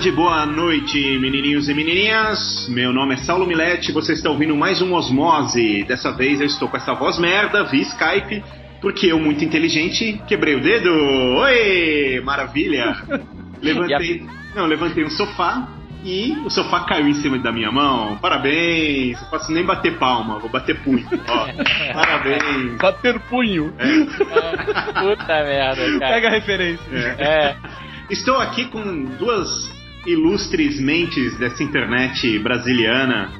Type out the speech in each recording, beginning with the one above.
tarde, boa noite, menininhos e menininhas. Meu nome é Saulo Milete, você está ouvindo mais um Osmose. Dessa vez eu estou com essa voz merda via Skype, porque eu, muito inteligente, quebrei o dedo. Oi, maravilha. Levantei, não, levantei um sofá e o sofá caiu em cima da minha mão. Parabéns. Não posso nem bater palma, vou bater punho. Ó, parabéns. Bater punho. Puta merda, cara. Pega a referência. É, Estou aqui com duas ilustres mentes dessa internet brasiliana.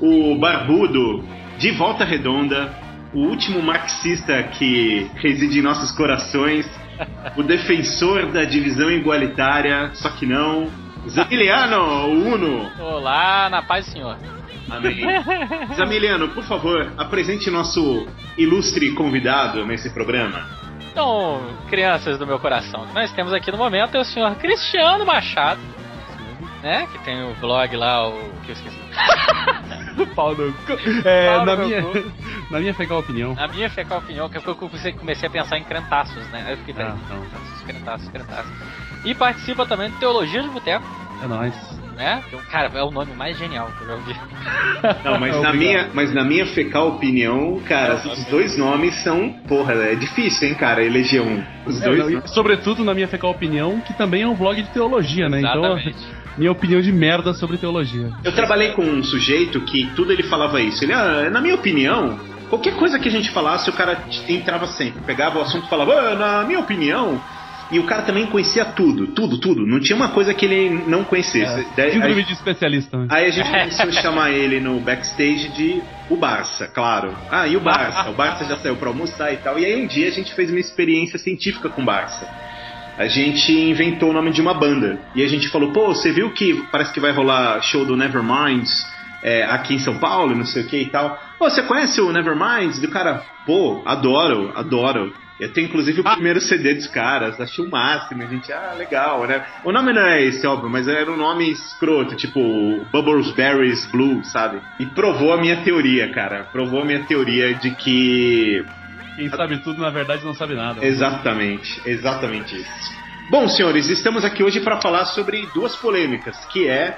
O Barbudo, de Volta Redonda, o último marxista que reside em nossos corações, o defensor da divisão igualitária, só que não, Zamiliano, o Uno. olá, na paz senhor. Amém. Zamiliano, por favor, apresente nosso ilustre convidado nesse programa. Então, crianças do meu coração, nós temos aqui no momento é o senhor Cristiano Machado, né? Que tem o blog lá, o que eu esqueci. Pau no cu. É, Pau na, no minha, cu. na minha fecal opinião. Na minha fecal opinião, que foi que eu comecei, a pensar em crentaços, né? Aí eu fiquei, peraí, Ah, não. crentaços, crentaços, crentaços. E participa também do Teologia de Boteco, É nóis. né? Que, cara, é o nome mais genial que eu já ouvi. Não, mas na, Obrigado. minha, mas na minha fecal opinião, cara, os dois nomes são. Porra, é difícil, hein, cara, eleger um. Os É, dois. não, e, sobretudo na minha fecal opinião, que também é um blog de teologia, né? Exatamente. Então, minha opinião de merda sobre teologia. Eu trabalhei com um sujeito que tudo ele falava isso. Ele, ah, na minha opinião, qualquer coisa que a gente falasse, o cara entrava sempre. Pegava o assunto e falava, ah, na minha opinião. E o cara também conhecia tudo, tudo, tudo. Não tinha uma coisa que ele não conhecesse. Daí- Síndrome aí, de especialista. Né? aí a gente começou a chamar ele no backstage de o Barça, claro. Ah, e o Barça? O Barça já saiu pra almoçar e tal. E aí um dia a gente fez uma experiência científica com o Barça. A gente inventou o nome de uma banda. E a gente falou, pô, você viu que parece que vai rolar show do Neverminds é, aqui em São Paulo, não sei o que e tal. Pô, você conhece o Neverminds? E o cara, pô, adoro, adoro. Eu tenho inclusive o primeiro CD dos caras, achei o máximo. A gente, ah, legal, né? O nome não é esse, óbvio, mas era um nome escroto, tipo Bubbles Berries Blue, sabe? E provou a minha teoria, cara. Provou a minha teoria de que Quem sabe tudo, na verdade, não sabe nada. Exatamente, exatamente isso. Bom, senhores, estamos aqui hoje para falar sobre duas polêmicas, que é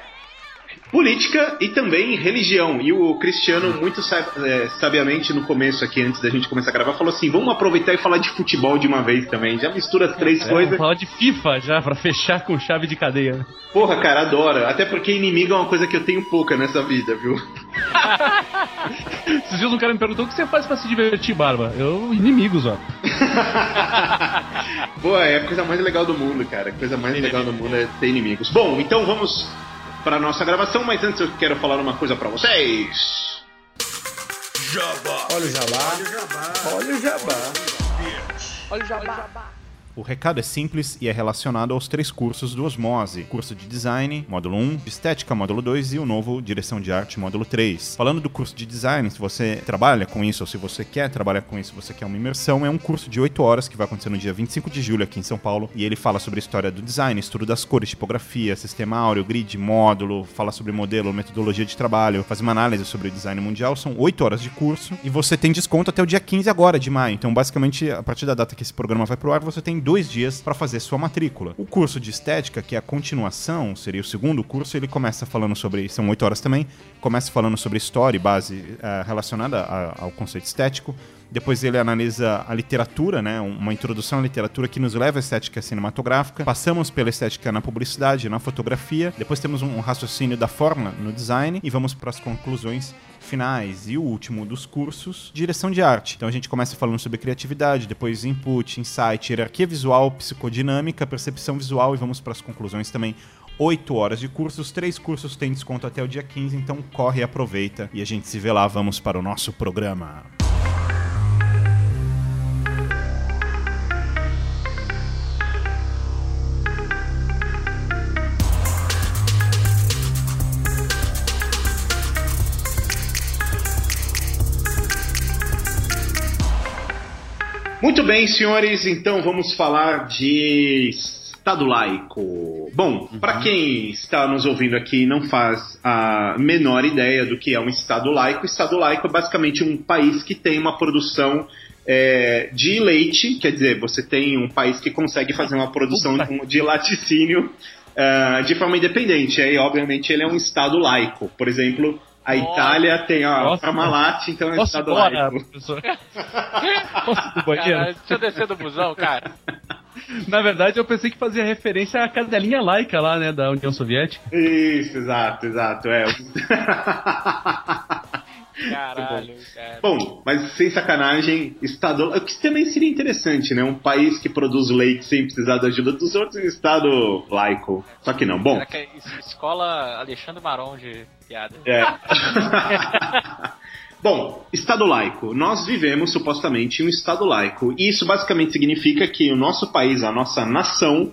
política e também religião. E o Cristiano, muito é, sabiamente no começo aqui, antes da gente começar a gravar, falou assim: vamos aproveitar e falar de futebol de uma vez também. Já mistura as três É, coisas. vamos falar de FIFA já, pra fechar com chave de cadeia. Porra, cara, adoro. Até porque inimigo é uma coisa que eu tenho pouca nessa vida, viu? Esses dias um cara me perguntou o que você faz pra se divertir, Barba. Eu, inimigos, ó. Pô, é a coisa mais legal do mundo, cara. A coisa mais legal do mundo é ter inimigos. Bom, então vamos para nossa gravação, mas antes eu quero falar uma coisa pra vocês. Olha o jabá. Olha o jabá. O recado é simples e é relacionado aos três cursos do Osmose: curso de design, módulo 1, de estética, módulo 2 e o novo direção de arte, módulo 3. Falando do curso de design, se você trabalha com isso ou se você quer trabalhar com isso, você quer uma imersão, é um curso de 8 horas que vai acontecer no dia 25 de julho aqui em São Paulo e ele fala sobre a história do design, estudo das cores, tipografia, sistema áureo, grid, módulo, fala sobre modelo, metodologia de trabalho, faz uma análise sobre o design mundial. São 8 horas de curso e você tem desconto até o dia 15 agora de maio. Então, basicamente, a partir da data que esse programa vai pro ar, você tem dois dias para fazer sua matrícula. O curso de estética, que é a continuação, seria o segundo curso, ele começa falando sobre. São 8 horas também. Começa falando sobre história e base eh, relacionada a- ao conceito estético. Depois ele analisa a literatura, né? Uma introdução à literatura que nos leva à estética cinematográfica. Passamos pela estética na publicidade, na fotografia. Depois temos um raciocínio da forma no design e vamos para as conclusões finais. E o último dos cursos, direção de arte. Então a gente começa falando sobre criatividade, depois input, insight, hierarquia visual, psicodinâmica, percepção visual e vamos para as conclusões também 8 horas de cursos, três cursos têm desconto até o dia 15, então corre e aproveita e a gente se vê lá, vamos para o nosso programa. Muito bem, senhores, então vamos falar de Estado laico. Bom, para quem está nos ouvindo aqui e não faz a menor ideia do que é um Estado laico, Estado laico é basicamente um país que tem uma produção é, de leite, quer dizer, você tem um país que consegue fazer uma produção de laticínio ah, de forma independente. Aí, obviamente, ele é um Estado laico. Por exemplo, a Itália tem a Nossa. Parmalat, então é Posso Estado embora, laico. professor? Posso ir pro banheiro? Cara, deixa eu descer do busão, cara. Na verdade, eu pensei que fazia referência à cadelinha laica lá, né, da União Soviética. Isso, exato, exato. É. Caralho, cara. Bom, mas sem sacanagem, Estado. O que também seria interessante, né? Um país que produz leite sem precisar da ajuda dos outros Estado laico. Só que não. Bom, Será que é es- escola Alexandre Maron de piada? É. Bom, Estado laico. Nós vivemos supostamente em um Estado laico. E isso basicamente significa que o nosso país, a nossa nação,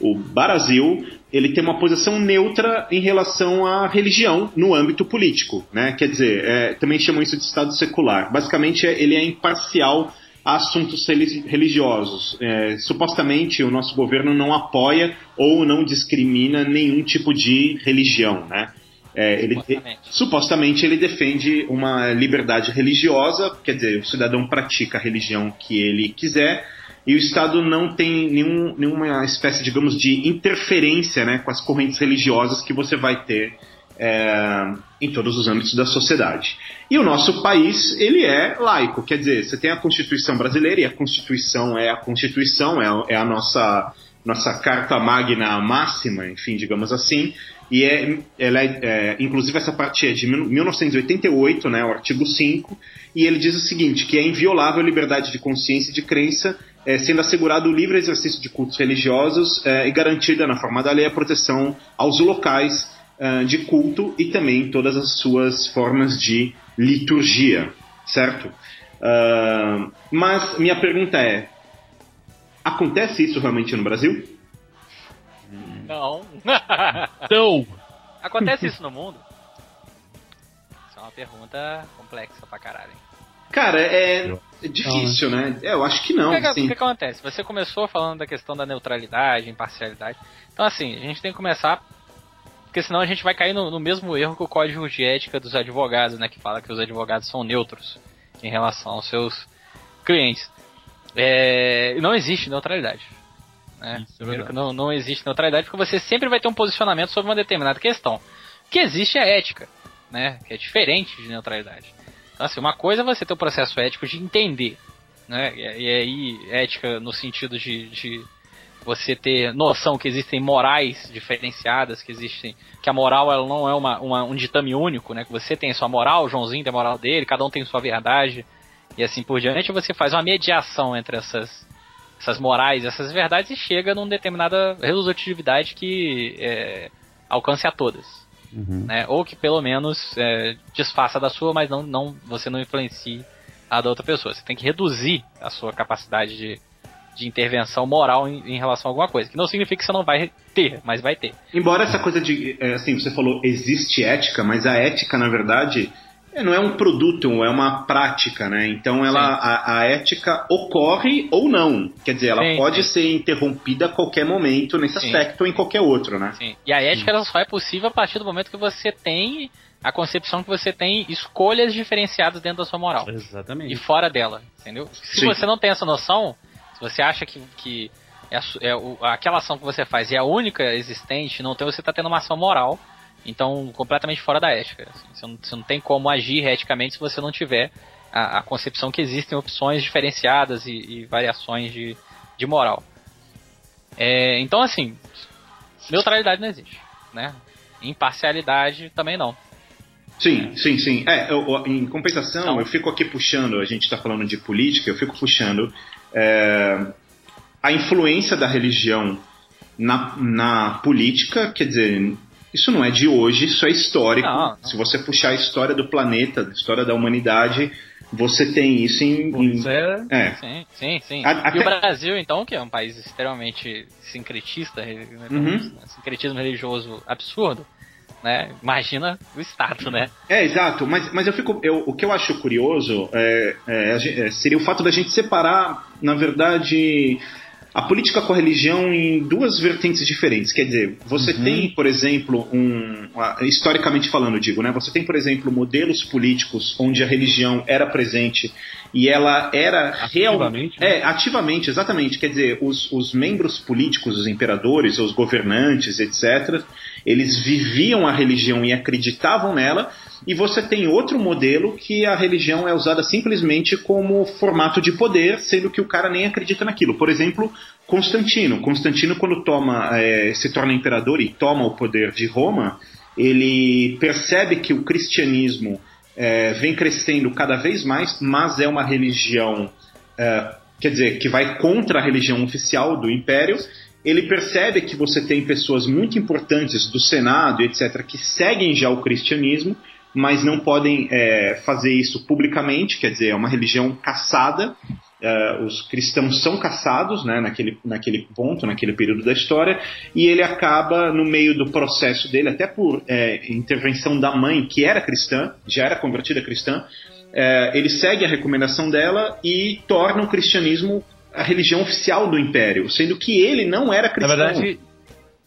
o Brasil, ele tem uma posição neutra em relação à religião no âmbito político. Né? Quer dizer, é, também chamam isso de Estado secular. Basicamente, é- ele é imparcial a assuntos reli- religiosos. É, supostamente, o nosso governo não apoia ou não discrimina nenhum tipo de religião. Né? É, ele, Supostamente. supostamente ele defende uma liberdade religiosa, quer dizer, o cidadão pratica a religião que ele quiser, e o Estado não tem nenhum, nenhuma espécie, digamos, de interferência né, com as correntes religiosas que você vai ter é, em todos os âmbitos da sociedade. E o nosso país, ele é laico, quer dizer, você tem a Constituição brasileira, e a Constituição é a Constituição, é, a- é a nossa, nossa carta magna máxima, enfim, digamos assim, e é, ela é, é, inclusive essa parte é de mil- 1988, né, o artigo 5, e ele diz o seguinte, que é inviolável a liberdade de consciência e de crença, é, sendo assegurado o livre exercício de cultos religiosos é, e garantida na forma da lei a proteção aos locais ah, de culto e também todas as suas formas de liturgia, certo? Ah, mas minha pergunta é, acontece isso realmente no Brasil? Não. Então, Acontece isso no mundo? Isso é uma pergunta complexa pra caralho. hein? Cara, é difícil, né? É, eu acho que não. o que, assim. o que acontece? Você começou falando da questão da neutralidade, imparcialidade. Então, assim, a gente tem que começar. Porque senão a gente vai cair no, no mesmo erro que o código de ética dos advogados, né? Que fala que os advogados são neutros em relação aos seus clientes. É, não existe neutralidade. Né? Isso é Primeiro verdade. que não, não existe neutralidade porque você sempre vai ter um posicionamento sobre uma determinada questão. O que existe é ética, né? Que é diferente de neutralidade. Assim, uma coisa é você ter o processo ético de entender, né? E, aí, ética no sentido de, de você ter noção que existem morais diferenciadas, que existem. que a moral ela não é uma, uma- um ditame único, né? Que você tem a sua moral, o Joãozinho tem a moral dele, cada um tem sua verdade, e assim por diante, você faz uma mediação entre essas, essas morais, essas verdades, e chega numa determinada resolutividade que é, alcance a todas né? Ou que pelo menos é, desfaça da sua, mas não, não você não influencie a da outra pessoa. Você tem que reduzir a sua capacidade de, de intervenção moral em, em relação a alguma coisa. Que não significa que você não vai ter, mas vai ter. Embora essa coisa de. é, assim, você falou existe ética, mas a ética, na verdade, é, não é um produto, é uma prática, né? Então ela, a, a ética ocorre ou não. Quer dizer, ela Sim, pode sim. ser interrompida a qualquer momento nesse Sim. aspecto ou em qualquer outro, né? Sim. E a ética ela só é possível a partir do momento que você tem a concepção que você tem escolhas diferenciadas dentro da sua moral. e Exatamente. fora dela, entendeu? Se Sim. você não tem essa noção, se você acha que, que é é o- aquela ação que você faz é a única existente, não tem, você está tendo uma ação moral, então completamente fora da ética. assim. você, não, você não tem como agir eticamente se você não tiver a, a concepção que existem opções diferenciadas e, e variações de, de moral. É, então, assim, neutralidade não existe, né? Imparcialidade também não. Sim, sim, sim. É, eu- em compensação, Então- eu fico aqui puxando, a gente está falando de política, eu fico puxando é, a influência da religião na, na política, quer dizer, isso não é de hoje, isso é histórico. Não, não. Se você puxar a história do planeta, a história da humanidade, você tem isso em. Em- é. é. Sim, sim, sim. A- E até- o Brasil, então, que é um país extremamente sincretista, né, Uhum. um sincretismo religioso absurdo, né? Imagina o Estado, né? É, exato, mas, mas eu fico. Eu, o que eu acho curioso é, é, é, seria o fato da gente separar, na verdade, a política com a religião em duas vertentes diferentes. Quer dizer, você tem, por exemplo, um. Historicamente falando, digo, né? Você tem, por exemplo, modelos políticos onde a religião era presente e ela era realmente. Né? É, ativamente, exatamente. Quer dizer, os, os membros políticos, os imperadores, os governantes, etc., eles viviam a religião e acreditavam nela, e você tem outro modelo que a religião é usada simplesmente como formato de poder, sendo que o cara nem acredita naquilo. Por exemplo, Constantino. Constantino, quando toma, eh, se torna imperador e toma o poder de Roma, ele percebe que o cristianismo eh, vem crescendo cada vez mais, mas é uma religião, eh, quer dizer, que vai contra a religião oficial do império. Ele percebe que você tem pessoas muito importantes do Senado, etc., que seguem já o cristianismo, mas não podem eh, fazer isso publicamente, quer dizer, é uma religião caçada. Eh, os cristãos são caçados né, naquele, naquele ponto, naquele período da história, e ele acaba, no meio do processo dele, até por eh, intervenção da mãe, que era cristã, já era convertida cristã, eh, ele segue a recomendação dela e torna o cristianismo a religião oficial do império, sendo que ele não era Na cristão. verdade,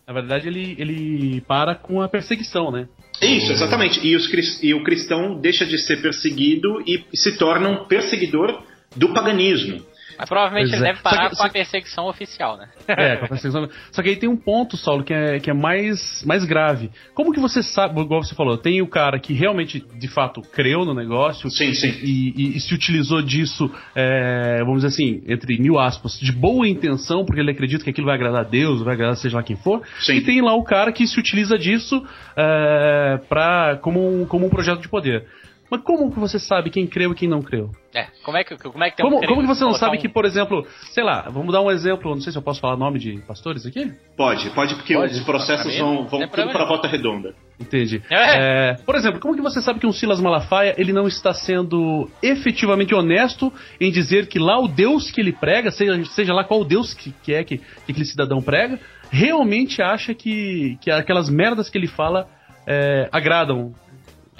na verdade ele, ele para com a perseguição, né? Isso, exatamente. E, os e o cristão deixa de ser perseguido e se torna um perseguidor do paganismo. Mas provavelmente Pois ele é. deve parar que- com a perseguição oficial, né? É, com a perseguição. Só que aí tem um ponto, Saulo, que é, que é mais, mais grave. Como que você sabe, igual você falou, tem o cara que realmente, de fato, creu no negócio Sim, sim. e, e- e se utilizou disso, é, vamos dizer assim, entre mil aspas, de boa intenção, porque ele acredita que aquilo vai agradar a Deus, vai agradar seja lá quem for. Sim. E tem lá o cara que se utiliza disso é, pra, como, um, como um projeto de poder. Mas como que você sabe quem creu e quem não creu? É, como é que, como é que tem Como, um como que você não sabe um- que, por exemplo, sei lá, vamos dar um exemplo, não sei se eu posso falar nome de pastores aqui? Pode, pode, porque Pode? os processos Pra mim, vão, vão tudo problema para a não. volta redonda. Entendi. É. É, por exemplo, como que você sabe que um Silas Malafaia ele não está sendo efetivamente honesto em dizer que lá o Deus que ele prega, seja, seja lá qual Deus que, que é que, que aquele cidadão prega, realmente acha que, que aquelas merdas que ele fala é, agradam,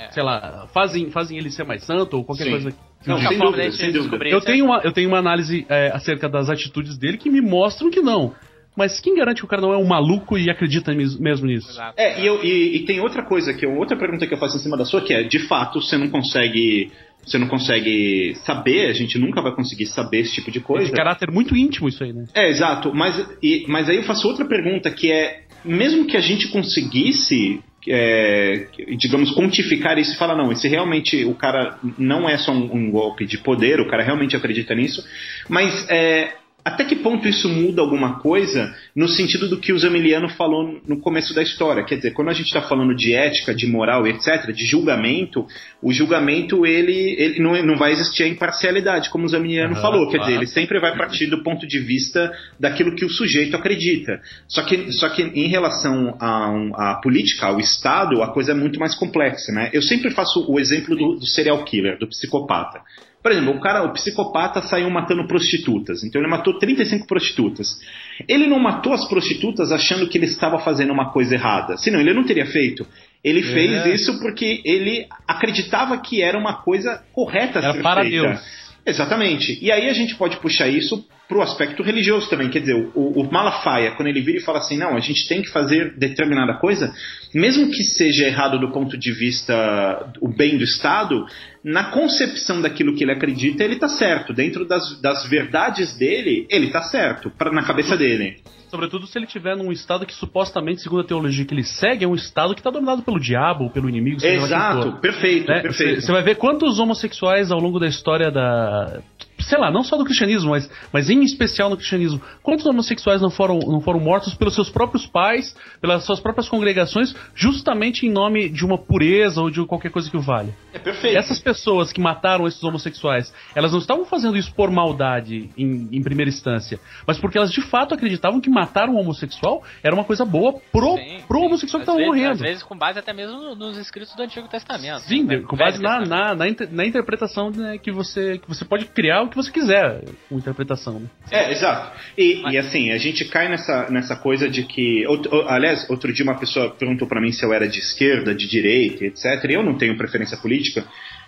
É. sei lá, fazem, fazem ele ser mais santo ou qualquer Sim. coisa. que Não, sem dúvida, da sem dúvida. eu isso é- tenho uma, eu tenho uma análise é, acerca das atitudes dele que me mostram que não. Mas quem garante que o cara não é um maluco e acredita mes- mesmo nisso? Exato. É, e, eu- e- e tem outra coisa que eu- outra pergunta que eu faço em cima da sua que é, de fato, você não consegue, você não consegue saber, a gente nunca vai conseguir saber esse tipo de É coisa. de caráter muito íntimo isso aí, né? É, exato. Mas, e- mas aí eu faço outra pergunta que é, mesmo que a gente conseguisse, é, digamos, quantificar isso e falar, não, esse realmente, o cara não é só um, um golpe de poder, o cara realmente acredita nisso, mas é, até que ponto isso muda alguma coisa no sentido do que o Zamiliano falou no começo da história? Quer dizer, quando a gente está falando de ética, de moral, etc., de julgamento, o julgamento ele, ele não, não vai existir a imparcialidade, como o Zamiliano falou. Quer dizer, claro. ele sempre vai partir do ponto de vista daquilo que o sujeito acredita. Só que, só que em relação à à política, ao Estado, a coisa é muito mais complexa. Né? Eu sempre faço o exemplo do, do serial killer, do psicopata. Por exemplo, o cara, o psicopata saiu matando prostitutas. Então ele matou 35 prostitutas. Ele não matou as prostitutas achando que ele estava fazendo uma coisa errada. Senão ele não teria feito. Ele fez isso porque ele acreditava que era uma coisa correta a Era ser para feita. Deus. Exatamente. E aí a gente pode puxar isso pro aspecto religioso também. Quer dizer, o, o Malafaia, quando ele vira e fala assim, não, a gente tem que fazer determinada coisa, mesmo que seja errado do ponto de vista o bem do Estado, na concepção daquilo que ele acredita, ele tá certo. Dentro das, das verdades dele, ele tá certo, pra, na cabeça dele. Sobretudo se ele estiver num estado que supostamente, segundo a teologia que ele segue, é um estado que está dominado pelo diabo, pelo inimigo, Exato, perfeito, Né? perfeito. Você vai ver quantos homossexuais ao longo da história da. Sei lá, não só do cristianismo, mas, mas em especial no cristianismo, quantos homossexuais não foram, não foram mortos pelos seus próprios pais, pelas suas próprias congregações, justamente em nome de uma pureza ou de qualquer coisa que o valha? É perfeito. Essas pessoas que mataram esses homossexuais, elas não estavam fazendo isso por maldade em, em primeira instância, mas porque elas de fato acreditavam que matar um homossexual era uma coisa boa pro, Sim, pro sim. homossexual que estava morrendo. Às vezes com base até mesmo no- nos escritos do Antigo Testamento. Sim, né? com base na, na, na, inter- na interpretação né, que, você, que você pode criar o que você quiser com interpretação. né? É, exato. E, e, assim, a gente cai nessa, nessa coisa de que. out- o- aliás, outro dia uma pessoa perguntou pra mim se eu era de esquerda, de direita, etc. Eu não tenho preferência política,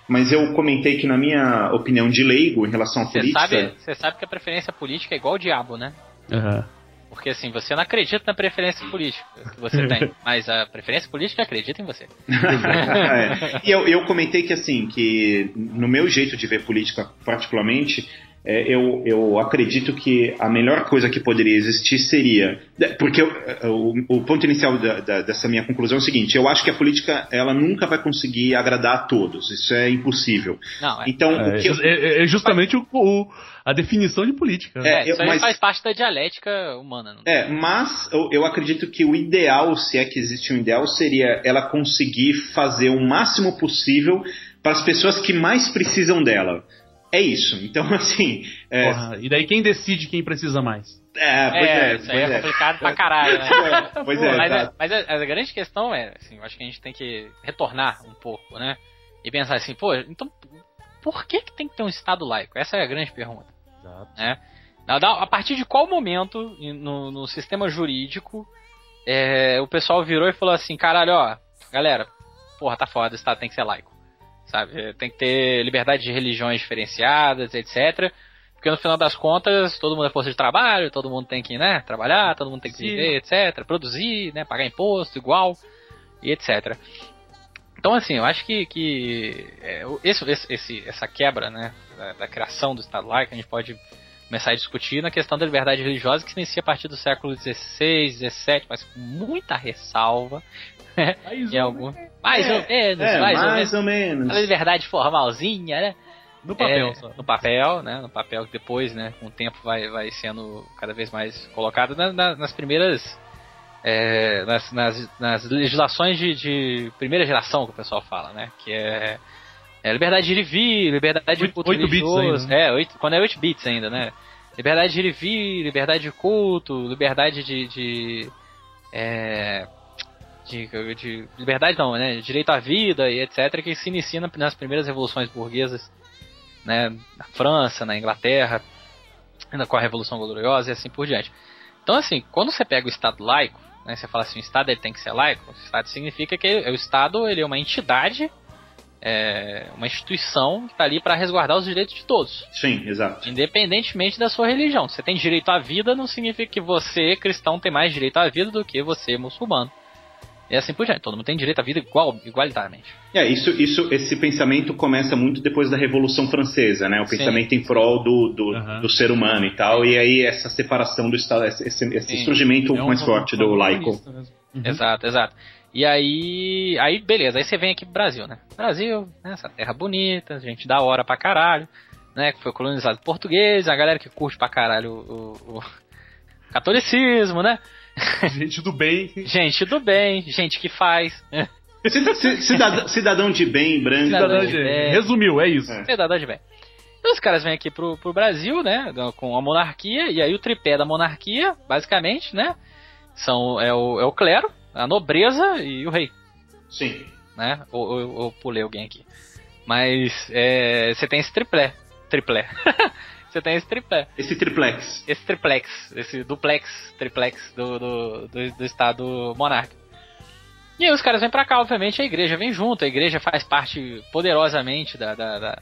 mas eu comentei que, na minha opinião de leigo em relação à Você política. sabe, você sabe que a preferência política é igual o diabo, né? Aham. Porque assim, você não acredita na preferência política que você tem, mas a preferência política acredita em você. É. E eu, eu comentei que assim, que no meu jeito de ver política particularmente, é, eu, eu acredito que a melhor coisa que poderia existir seria. Porque eu- o, o ponto inicial da- da- dessa minha conclusão é o seguinte: eu acho que a política ela nunca vai conseguir agradar a todos. Isso é impossível. Não, é. Então, É, o que eu- é- é justamente o, o- a definição de política. É, É, eu- isso aí mas- faz parte da dialética humana. Não? É, mas eu, eu acredito que o ideal, se é que existe um ideal, seria ela conseguir fazer o máximo possível para as pessoas que mais precisam dela. É isso. Então, assim. É, Porra, e daí quem decide quem precisa mais? é, pois É, é, isso aí pois é é. complicado pra caralho, né? Pois é, mas, exato. a, mas a, a grande questão é, assim, eu acho que a gente tem que retornar um pouco, né? E pensar assim, pô, então por que, que tem que ter um Estado laico? Essa é a grande pergunta. Né? Da- da- A partir de qual momento no, no sistema jurídico é, o pessoal virou e falou assim, caralho, ó, galera, porra, tá foda, o Estado tem que ser laico. Sabe? Tem que ter liberdade de religiões diferenciadas, etc. Porque no final das contas, todo mundo é força de trabalho, todo mundo tem que, né, trabalhar, todo mundo tem que Sim. viver, etc. Produzir, né, pagar imposto igual, e etc. Então, assim, eu acho que, que é, esse- esse- essa quebra, né, da, da criação do Estado laico, a gente pode começar a discutir na questão da liberdade religiosa que se inicia a partir do século XVI, XVII, mas com muita ressalva. Em algum... Mais ou menos, É, mais, ou menos. mais ou menos. Liberdade formalzinha, né? No papel É, só. No papel, né? No papel que depois, né? Com o tempo vai, vai sendo cada vez mais colocado na- na- nas primeiras. é, nas, nas, nas legislações de, de primeira geração que o pessoal fala, né? Que é, é liberdade de ir e vir, liberdade de culto oito bits religioso. ainda, né? É, oito, quando é 8 bits ainda, né? Liberdade de ir e vir, liberdade de culto, liberdade de. de é, de, de liberdade não, né? Direito à vida e etc. que se inicia na- nas primeiras revoluções burguesas, né? Na França, na Inglaterra, ainda com a Revolução Gloriosa e assim por diante. Então, assim, quando você pega o Estado laico, né? Você fala assim, o Estado ele tem que ser laico. O Estado significa que o Estado ele é uma entidade, é, uma instituição que está ali para resguardar os direitos de todos. Sim, exato. Independentemente da sua religião. Você tem direito à vida, não significa que você, cristão, tem mais direito à vida do que você, muçulmano. E assim por diante. Todo mundo tem direito à vida igual, igualitariamente. É, isso, isso, esse pensamento começa muito depois da Revolução Francesa, né? O Sim. pensamento em prol do, do, Aham. do ser humano e tal. E aí essa separação do Estado, esse, esse- Sim. surgimento É um mais forte do laico. Uhum. Exato, exato. E aí, aí beleza, aí você vem aqui pro Brasil, né? Brasil, né, essa terra bonita, gente da hora pra caralho, né? Que foi colonizado por português, a galera que curte pra caralho o, o catolicismo, né? Gente do bem. Gente do bem, gente que faz, Cid- ci- Cidadão, cidadão de bem, branco. Cidadão Cidadão de bem. Resumiu, é isso. É. cidadão de bem. E os caras vêm aqui pro, pro Brasil, né? Com a monarquia, e aí o tripé da monarquia, basicamente, né? São, é, o, é o clero, a nobreza e o rei. Sim. né? Ou, ou, ou pulei alguém aqui. Mas é, você tem esse triplé. Triplé. você tem esse triplé. Esse triplex. Esse triplex. Esse duplex, triplex do, do, do, do estado monárquico. E aí os caras vêm pra cá, obviamente a igreja vem junto, a igreja faz parte poderosamente da, da, da,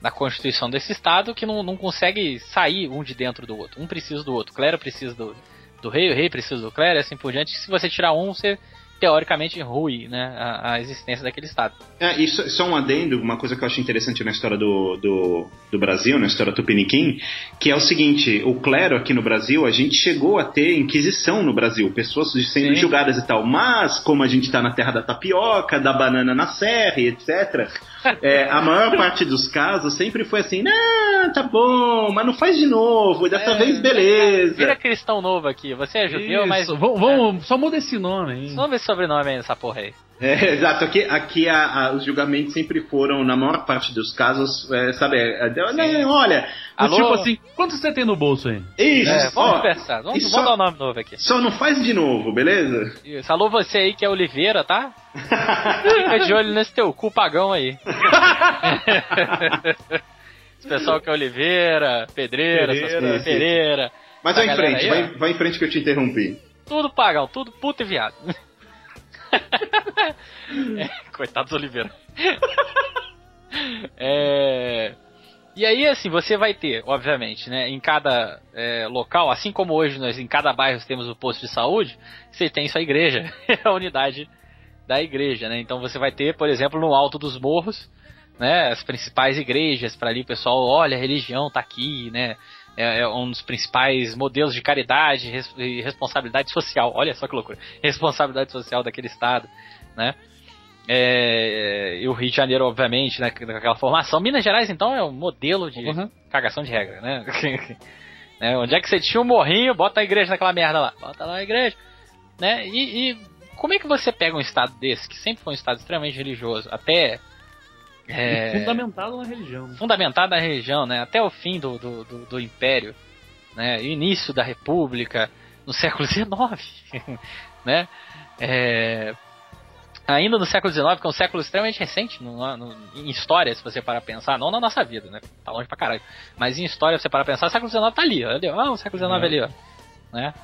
da constituição desse estado que não, não consegue sair um de dentro do outro. Um precisa do outro. O clero precisa do, do rei, o rei precisa do clero assim por diante. Se você tirar um, você teoricamente rui né, a, a existência daquele estado. É, isso só um adendo, uma coisa que eu acho interessante na história do, do, do Brasil, na história tupiniquim, que é o seguinte, o clero aqui no Brasil, a gente chegou a ter inquisição no Brasil, pessoas sendo Sim. julgadas e tal, mas como a gente está na terra da tapioca, da banana na serra e etc., é, a maior parte dos casos sempre foi assim, não, ah, tá bom, mas não faz de novo, dessa É, vez beleza. Vira cristão novo aqui. Você é judeu, mas. Isso, vamos, vamos- só muda esse nome ver esse sobrenome aí nessa porra aí. É, exato, aqui, aqui a- a- os julgamentos sempre foram, na maior parte dos casos, é, sabe, é, é, não, olha, Alô? Tipo assim, quanto você tem no bolso aí? isso, É, vamos ó, conversar. Vamos, vamos só- dar um nome novo aqui. só não faz de novo, beleza? Isso. Alô, você aí que é Oliveira, tá? Fica de olho nesse teu cu pagão aí. Esse pessoal que é Oliveira, Pedreira, essas Pereira, coisas, sim. Pereira. Mas vai em frente, aí, vai, vai em frente que eu te interrompi. Tudo pagão, tudo puto e viado. É, coitado do Oliveira. É, E aí, assim, você vai ter, obviamente, né, em cada é, local, assim como hoje nós em cada bairro temos o posto de saúde, você tem sua igreja, a unidade da igreja, né? Então você vai ter, por exemplo, no alto dos morros, né, as principais igrejas para ali o pessoal, olha, a religião tá aqui, né? É, é um dos principais modelos de caridade res- e responsabilidade social. Olha só que loucura. Responsabilidade social daquele estado, né? É, e o Rio de Janeiro, obviamente, né, com aquela formação. Minas Gerais, então, é um modelo de Uhum. cagação de regra, né? Né, Onde é que você tinha um morrinho, bota a igreja naquela merda lá. Bota lá a igreja. Né? E, e como é que você pega um estado desse, que sempre foi um estado extremamente religioso, até... é, Fundamentado na religião. né? fundamentado na religião, né? Até o fim do, do, do, do Império, né? Início da República, no século XIX, né? É, ainda no século XIX, que é um século extremamente recente no- no- em história, se você parar pra pensar, não na nossa vida, né? Tá longe pra caralho. Mas em história, se você parar pra pensar, o século XIX tá ali, ó, ali, ó, o século XIX É. ali, ó. Né?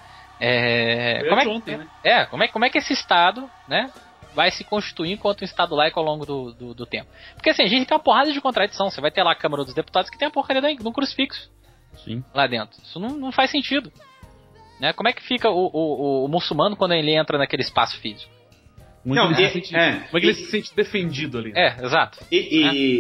É, como é, que- ontem, né? é, como é, como é que esse Estado, né? Vai se constituir enquanto um Estado laico ao longo do, do, do tempo. Porque assim, a gente tem uma porrada de contradição. Você vai ter lá a Câmara dos Deputados que tem a porcaria da- do crucifixo Sim. lá dentro. Isso não, não faz sentido. Né? Como é que fica o, o, o- o muçulmano quando ele entra naquele espaço físico? Como Não, é ele, e- se sente, é, como é que ele e- se sente defendido ali? É, exato. E,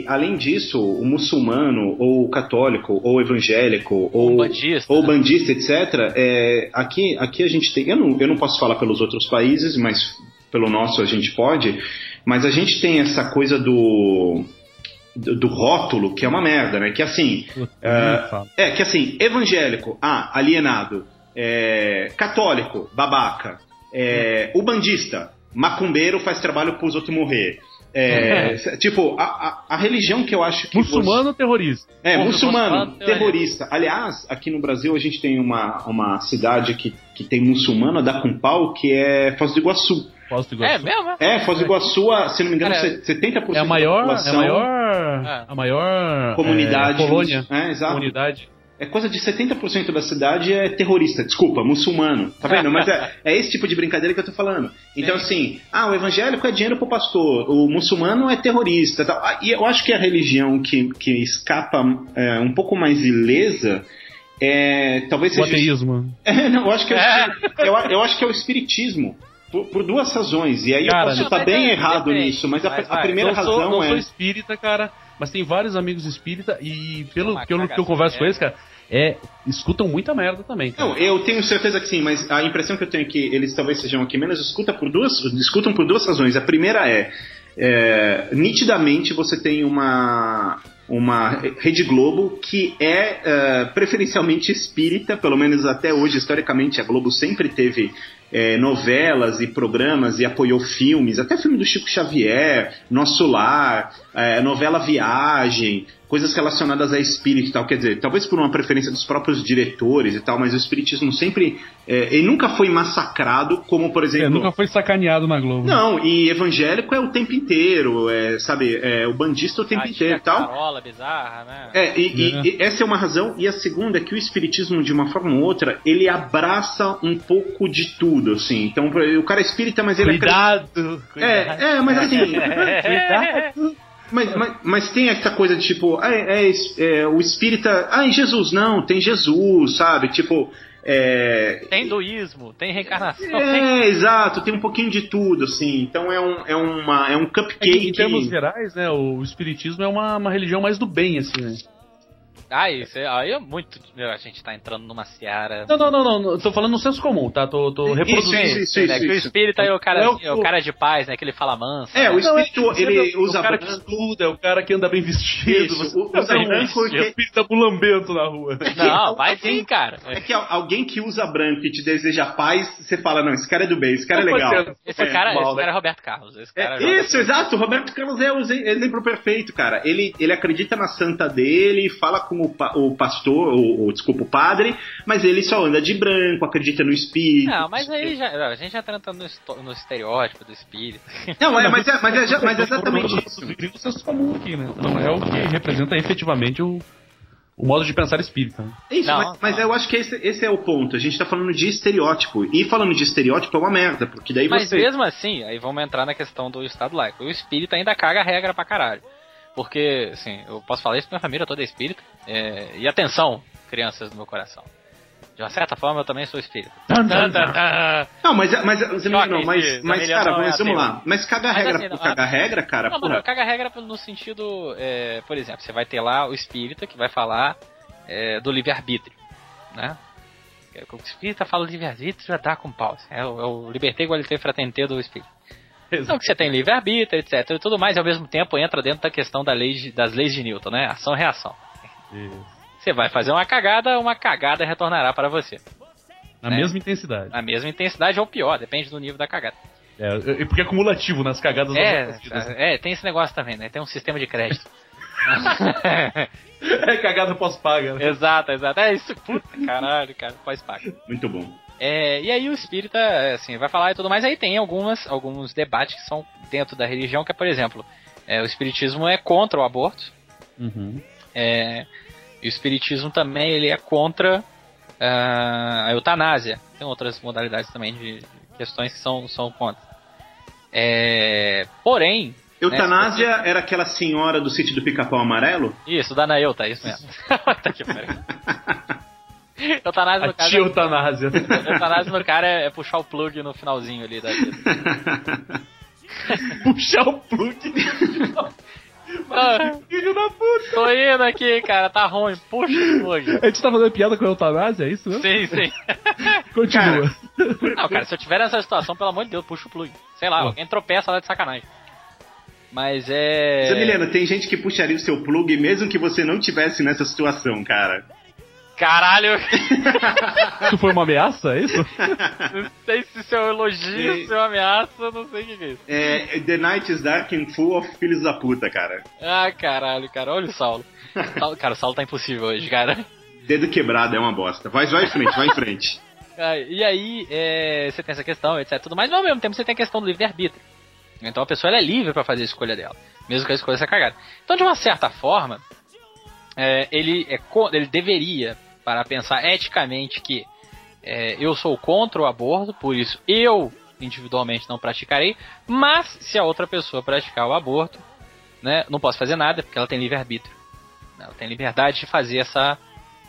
e, além disso, o muçulmano, ou o católico, ou o evangélico, ou, Um bandista, ou né? bandista, etc., é, aqui, aqui a gente tem. Eu não, eu não posso falar pelos outros países, mas pelo nosso a gente pode. Mas a gente tem essa coisa do. Do, do rótulo, que é uma merda, né? Que assim. É, nem fala. É, que assim, evangélico, ah, alienado. É, católico, babaca. É, o bandista, macumbeiro, faz trabalho pros outros morrer. É, tipo, a, a, a religião que eu acho que. Muçulmano terrorista. você- É, Porra, muçulmano, muçulmano, terrorista. Aliás, aqui no Brasil a gente tem uma, uma cidade que, que tem muçulmano a dar com pau, que é Foz do Iguaçu. Posso É mesmo, é? É, Foz do Iguaçu, a- se não me engano, Cara, se- 70% É a maior, da é a população. maior, É. a maior Comunidade. é, colônia, É, exato. comunidade. É coisa de 70% da cidade é terrorista, desculpa, muçulmano. Tá vendo? Mas é, é esse tipo de brincadeira que eu tô falando. Então, assim, ah, o evangélico é dinheiro pro pastor, o muçulmano é terrorista. Tal. Ah, e eu acho que a religião que, que escapa é, um pouco mais ilesa é. Talvez O seja. ateísmo. É, não, eu acho que é, É. o- eu, eu acho que é o espiritismo. Por, por duas razões. E aí Cara, eu posso estar mas bem é, errado depende. nisso, mas a, Mas a vai, primeira não sou, razão não é. sou espírita, cara, mas tem vários amigos espírita e pelo que eu, que eu converso de com eles, cara, é, escutam muita merda também, cara. Não, eu tenho certeza que sim, mas a impressão que eu tenho é que eles talvez sejam aqui menos escuta por duas, escutam por duas razões. A primeira é, é, nitidamente você tem uma uma Rede Globo que é, é, preferencialmente espírita, pelo menos até hoje, historicamente, a Globo sempre teve é, novelas e programas e apoiou filmes, até filme do Chico Xavier, Nosso Lar, é, novela Viagem, coisas relacionadas a espírito e tal. Quer dizer, talvez por uma preferência dos próprios diretores e tal, mas o espiritismo sempre. É, ele nunca foi massacrado, como por É, exemplo. nunca foi sacaneado na Globo. Não, e evangélico é o tempo inteiro, é, sabe? É, o bandista o tempo A inteiro e tal. Carola bizarra, né? É, e, e- É. e essa é uma razão. E a segunda é que o espiritismo, de uma forma ou outra, ele abraça um pouco de tudo, assim. Então, o cara é espírita, mas ele Cuidado! é. É, é, mas assim. Cuidado! Mas, mas, mas tem essa coisa de tipo, ah, é, é, é, o espírita. Ah, em Jesus, não, tem Jesus, sabe? Tipo. É, Tem hinduísmo, tem reencarnação, tem... é, exato, tem um pouquinho de tudo, assim. Então é um, é uma, é um É que, cupcake. em termos gerais, né, o espiritismo é uma, uma religião mais do bem, assim, né? Ah, isso é, aí é muito. A gente tá entrando numa seara. Não, não, não, não, tô falando no senso comum, tá? Tô, tô reproduzindo. Isso, isso, né, que o espírita é o cara, É o- assim, é o cara de paz, né? Que ele fala manso. É, o né? espírito, Não, é- ele é usa o cara que estuda, é o cara que anda bem vestido. Isso, você o- usa bem branco vestido, porque- o espírito bulambento na rua. Não, vai sim, cara. É que al- alguém que usa branco e te deseja paz, você fala, não, esse cara é do bem, esse cara é legal. Esse É, cara, mal, esse né? cara é Roberto Carlos. Esse É, cara isso, exato. O Roberto Carlos é o exemplo perfeito, cara. Ele, ele acredita na santa dele, fala com o, pa- o pastor, o, o- desculpa, o padre, mas ele só anda de branco, acredita no espírito. Não, mas aí já, a gente já tá entrando no, no estereótipo do espírito. Não, é, mas é, mas é, mas é exatamente isso. seguindo o senso comum aqui, né? Não é o que representa efetivamente o, o modo de pensar espírita. né? É Isso, Não, mas, mas não. eu acho que esse, esse é o ponto. A gente tá falando de estereótipo. E falando de estereótipo é uma merda, porque daí Mas você. mesmo assim, aí vamos entrar na questão do Estado laico. O espírita ainda caga a regra pra caralho. Porque, assim, eu posso falar isso, minha família toda é espírita. É, e atenção, crianças do meu coração. De uma certa forma, eu também sou espírita. Não, mas, mas, mas, Choque, não, mas, mas cara, não é vamos, lá. Mas caga Mas regra assim, não, cagar regra, cara, Não, porra. mano, caga a regra no sentido, é, por exemplo, você vai ter lá o espírita que vai falar é, do livre-arbítrio, né? O espírita fala livre-arbítrio já dá com pau. É o, é o liberté, igualité, fraternité do espírito. Então que você tem livre-arbítrio, etc. E tudo mais, e ao mesmo tempo entra dentro da questão da lei das leis de Newton, né? Ação e reação. Você vai fazer uma cagada, uma cagada retornará para você. Na É. mesma intensidade. Na mesma intensidade ou pior, depende do nível da cagada. É, é porque é cumulativo nas cagadas É, vidas. é, tem esse negócio também, né? Tem um sistema de crédito. É cagada pós-paga. né? exato, exato. É isso, puta caralho, cara, pós-paga. Muito bom. É, e aí o espírita, assim, vai falar e tudo mais. Aí tem algumas, alguns debates que são dentro da religião, que é, por exemplo, é, o espiritismo é contra o aborto. Uhum. É, e o espiritismo também ele é contra ah, a eutanásia. Tem outras modalidades também de questões que são, são contra. É, porém, Eutanásia era aquela senhora do sítio do pica-pau amarelo? isso, da Naeuta, é isso mesmo. Puta que pariu. Eutanásia A no caso tia é- eutanásia. Eutanásia no cara é, é puxar o plug no finalzinho ali da vida. Puxar o plug. Ah, Filho da puta. tô indo aqui, cara, tá ruim. Puxa o plug. A gente tá fazendo piada com a eutanásia, é isso? Sim, sim. Continua. Não, cara, se eu tiver nessa situação, pelo amor de Deus, puxa o plug. Sei lá, Pô. alguém tropeça lá de sacanagem. Mas é. Zé Milena, tem gente que puxaria o seu plug mesmo que você não tivesse nessa situação, cara. Caralho! Isso foi uma ameaça, é isso? não sei se isso é um elogio, se é uma ameaça, não sei o que é isso. É, The Night is Dark and Full of Filhos da Puta, cara. Ah, caralho, cara, olha o Saulo. Saulo- Cara, o Saulo tá impossível hoje, cara. Dedo quebrado é uma bosta. Vai, vai em frente, vai em frente. Ah, E aí, é, você tem essa questão, etc. Tudo mais, mas ao mesmo tempo você tem a questão do livre-arbítrio. Então a pessoa ela é livre pra fazer a escolha dela, mesmo que a escolha seja cagada. Então, de uma certa forma, é, ele, é, ele deveria, para pensar eticamente que é, eu sou contra o aborto, por isso eu individualmente não praticarei, mas se a outra pessoa praticar o aborto, né, não posso fazer nada, porque ela tem livre-arbítrio. Ela tem liberdade de fazer essa,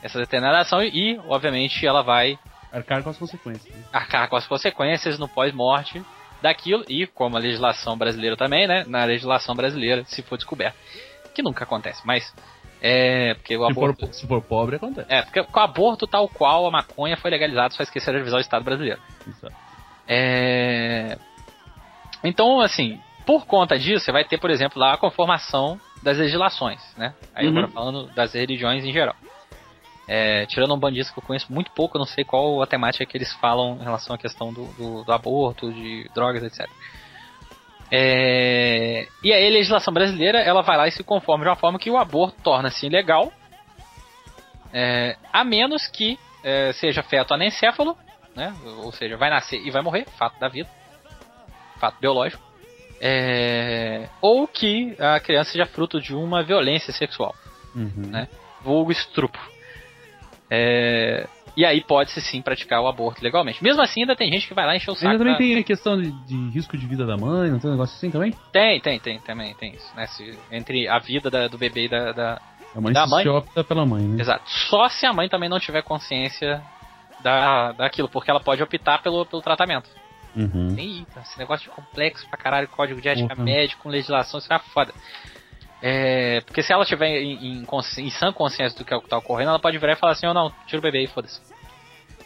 essa determinação e, obviamente, ela vai Arcar com as consequências. né? arcar com as consequências no pós-morte daquilo e como a legislação brasileira também, né? Na legislação brasileira, se for descoberto, que nunca acontece, mas é porque o Se for, aborto se for pobre, acontece. é porque com o aborto tal qual a maconha foi legalizado, só esqueceram de avisar o Estado brasileiro. Exato. É... Então, assim, por conta disso, você vai ter, por exemplo, lá a conformação das legislações, né? Aí Uhum. agora falando das religiões em geral. É, tirando um bandista que eu conheço muito pouco, eu não sei qual a temática que eles falam em relação à questão do, do, do aborto, de drogas, etc. É, e aí a legislação brasileira ela vai lá e se conforma de uma forma que o aborto torna-se ilegal, é, a menos que é, seja feto anencéfalo, né? Ou seja, vai nascer e vai morrer, fato da vida, fato biológico. É, ou que a criança seja fruto de uma violência sexual, Uhum. né? vulgo estupro. É, e aí pode-se sim praticar o aborto legalmente. Mesmo assim, ainda tem gente que vai lá e encher o saco. Ainda também da- tem a questão de, de risco de vida da mãe, não tem um negócio assim também? tem, tem, tem, também tem isso. Né? Se- entre a vida da- do bebê e da, da- A mãe Da se mãe? opta pela mãe, né? Exato. Só se a mãe também não tiver consciência da, daquilo, porque ela pode optar pelo, pelo tratamento. Uhum. Eita, esse negócio de complexo pra caralho, código de ética Porra. médico, legislação, isso é foda. É, porque se ela tiver em, em, em sã consciência do que é o que tá ocorrendo, ela pode virar e falar assim, ou não, tira o bebê e foda-se.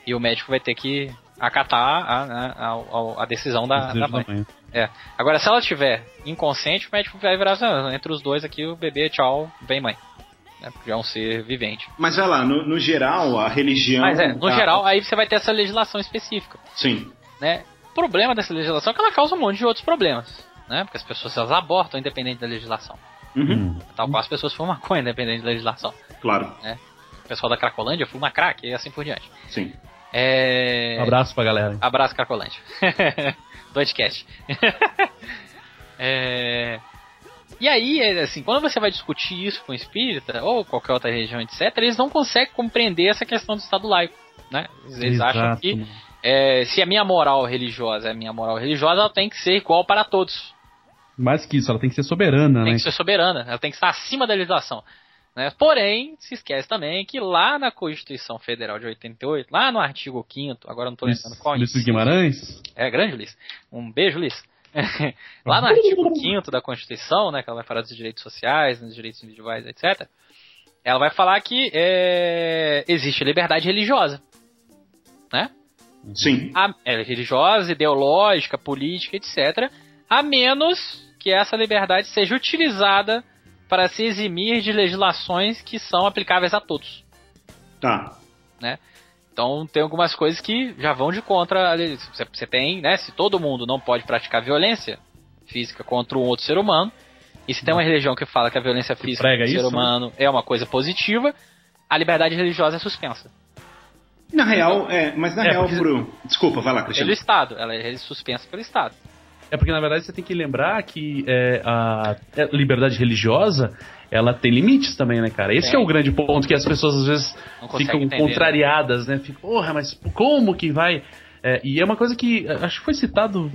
E o médico vai ter que acatar a, a, a, a decisão da, da mãe. mãe. É. Agora, se ela tiver inconsciente, o médico vai virar assim, "Ah, entre os dois aqui, o bebê, tchau, vem mãe. Né, porque é um ser vivente. Mas vai lá, no, no geral, a religião. Mas é, no a- geral, aí você vai ter essa legislação específica. Sim. né? O problema dessa legislação é que ela causa um monte de outros problemas, né? Porque as pessoas elas abortam independente da legislação. Uhum, Tal qual as pessoas fumam maconha independente da legislação. Claro. O pessoal da Cracolândia fuma crack e assim por diante. Sim. É... Um abraço pra galera. Abraço, Cracolândia. Doidcast. é... E aí, assim, quando você vai discutir isso com o espírita, ou qualquer outra religião, etc., eles não conseguem compreender essa questão do Estado laico, né? Eles acham Exato, que mano. é, se a minha moral religiosa é a minha moral religiosa, ela tem que ser igual para todos. Mais que isso, ela tem que ser soberana, Tem né? que ser soberana, ela tem que estar acima da legislação. Né? Porém, se esquece também que lá na Constituição Federal de 88, lá no artigo 5 agora não estou lembrando qual Ulisses inciso. Guimarães? É grande, Liz. Um beijo, Liz. lá no artigo 5 da Constituição, né, que ela vai falar dos direitos sociais, dos direitos individuais, etc., ela vai falar que é, existe liberdade religiosa. Né? Sim. a- é, religiosa, ideológica, política, etc., a menos que essa liberdade seja utilizada para se eximir de legislações que são aplicáveis a todos. Tá. Então tem algumas coisas que já vão de contra. a lei. Você, tem, né? Se todo mundo não pode praticar violência física contra um outro ser humano, e se tem uma religião que fala que a violência física contra o ser né? humano é uma coisa positiva, a liberdade religiosa é suspensa. Na real, é, mas na É, real, porque- pro. Desculpa, vai lá, Pelo Cristiano. Estado, ela é suspensa pelo Estado. É porque, na verdade, você tem que lembrar que é, a é, liberdade religiosa, ela tem limites também, né, cara? Esse Tem. é o grande ponto que as pessoas, às vezes, ficam entender, né? contrariadas, né? Ficam, porra, mas como que vai... É, e é uma coisa que, é, acho que foi citado,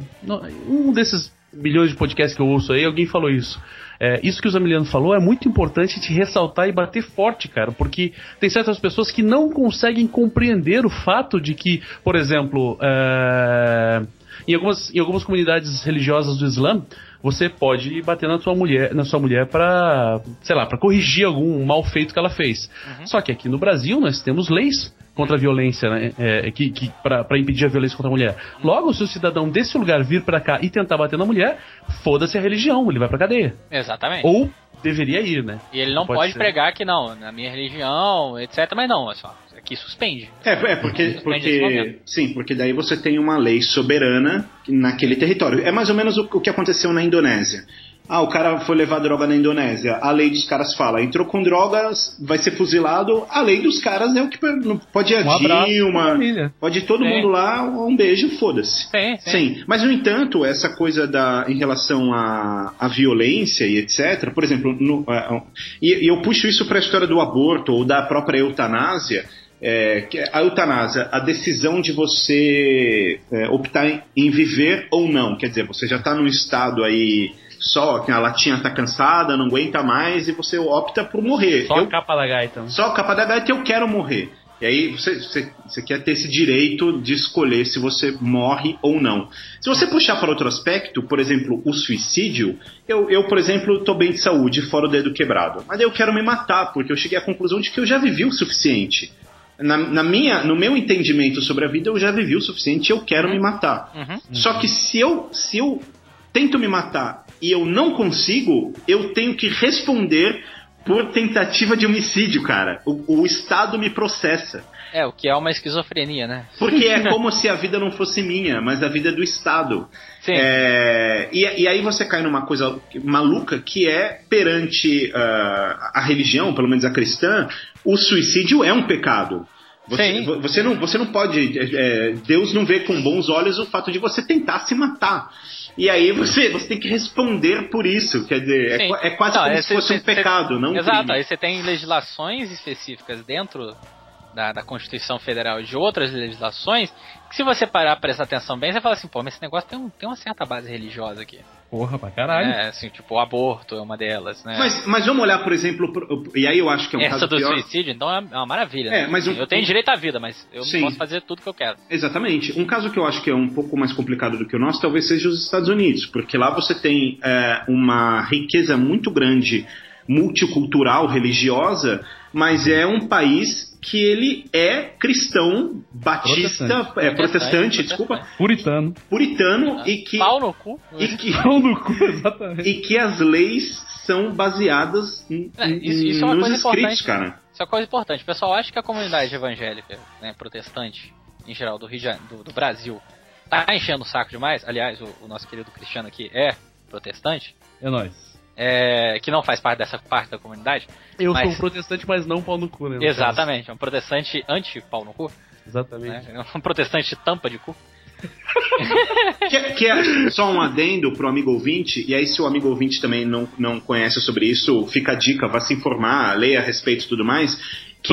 um desses milhões de podcasts que eu ouço aí, alguém falou isso. É, isso que o Zamiliano falou é muito importante te ressaltar e bater forte, cara, porque tem certas pessoas que não conseguem compreender o fato de que, por exemplo, é, em, algumas, em algumas comunidades religiosas do Islã, você pode bater na sua mulher, na sua mulher para, sei lá, para corrigir algum mal feito que ela fez. Só que aqui no Brasil nós temos leis contra a violência, né, é, que, que para impedir a violência contra a mulher. Logo, se o cidadão desse lugar vir para cá e tentar bater na mulher, foda-se a religião, ele vai pra cadeia. Exatamente. Ou deveria ir, né? E ele não Pode pode, ser. pregar que não, na minha religião, etc. Mas não, é só, aqui suspende. É, é porque, Suspende porque sim, porque daí você tem uma lei soberana naquele território. É mais ou menos o, o que aconteceu na Indonésia. Ah, o cara foi levar droga na Indonésia. A lei dos caras fala, entrou com drogas, vai ser fuzilado. A lei dos caras é o que pode ir a Um abraço Dilma, pode ir todo mundo lá, um beijo, foda-se. Sim, mas no entanto, essa coisa da, em relação à, à violência e etc., por exemplo, no- ah, e, e eu puxo isso para a história do aborto ou da própria eutanásia, é, que a eutanásia, a decisão de você é, optar em, em viver ou não, quer dizer, você já está num estado aí só que a latinha está cansada, não aguenta mais e você opta por morrer. Só Eu- a capa da gaita. né? só a capa da gaita eu quero morrer. E aí você, você, você quer ter esse direito de escolher se você morre ou não. Se você puxar para outro aspecto, por exemplo, o suicídio, eu, eu por exemplo, estou bem de saúde, fora o dedo quebrado. Mas eu quero me matar, porque eu cheguei à conclusão de que eu já vivi o suficiente. Na, na minha, no meu entendimento sobre a vida, eu já vivi o suficiente e eu quero me matar. Uhum. Só que se eu, se eu tento me matar e eu não consigo, eu tenho que responder por tentativa de homicídio, cara. O, o Estado me processa. É, o que é uma esquizofrenia, né? Porque é como se a vida não fosse minha, mas a vida é do Estado. Sim. É, e, e aí você cai numa coisa maluca que é perante ah, a religião, pelo menos a cristã, o suicídio é um pecado. Você, você, não, você não pode. é, é, Deus não vê com bons olhos o fato de você tentar se matar. E aí você, você tem que responder por isso. Quer dizer, é, Sim. é quase Não, como é, se cê- fosse um cê- cê- pecado, não um Exato, crime. aí você tem legislações específicas dentro da, da Constituição Federal e de outras legislações que se você parar pra prestar atenção bem, você fala assim, pô, mas esse negócio tem, um- tem uma certa base religiosa aqui. Porra, pra caralho. É, assim, tipo, o aborto é uma delas, né? Mas, mas vamos olhar, por exemplo, pro- e aí eu acho que é um Essa caso do pior. suicídio, então, é uma maravilha. É, né? mas um- eu tenho direito à vida, mas eu Sim. posso fazer tudo que eu quero. Exatamente. Um caso que eu acho que é um pouco mais complicado do que o nosso talvez seja os Estados Unidos, porque lá você tem é, uma riqueza muito grande multicultural, religiosa, mas é um país que ele é cristão, batista, Protestante. é protestante, desculpa, Puritano. puritano e que Pau no cu. e que Pão no cu, exatamente. e que as leis são baseadas em, É, isso- isso é uma nos coisa escritos, importante. cara. Isso é uma coisa importante. O pessoal acha que a comunidade evangélica, né, protestante, em geral, do, Rio do, do Brasil, tá enchendo o saco demais. Aliás, o, o nosso querido Cristiano aqui é protestante, É nóis. É, que não faz parte dessa parte da comunidade. Eu Mas- sou um protestante, mas não pau no cu, né? no caso. Exatamente, é um protestante anti-pau no cu, Exatamente. né? É um protestante tampa de cu. Que, é- que é só um adendo pro amigo ouvinte, e aí se o amigo ouvinte também não, não conhece sobre isso, fica a dica, vá se informar, leia a respeito e tudo mais.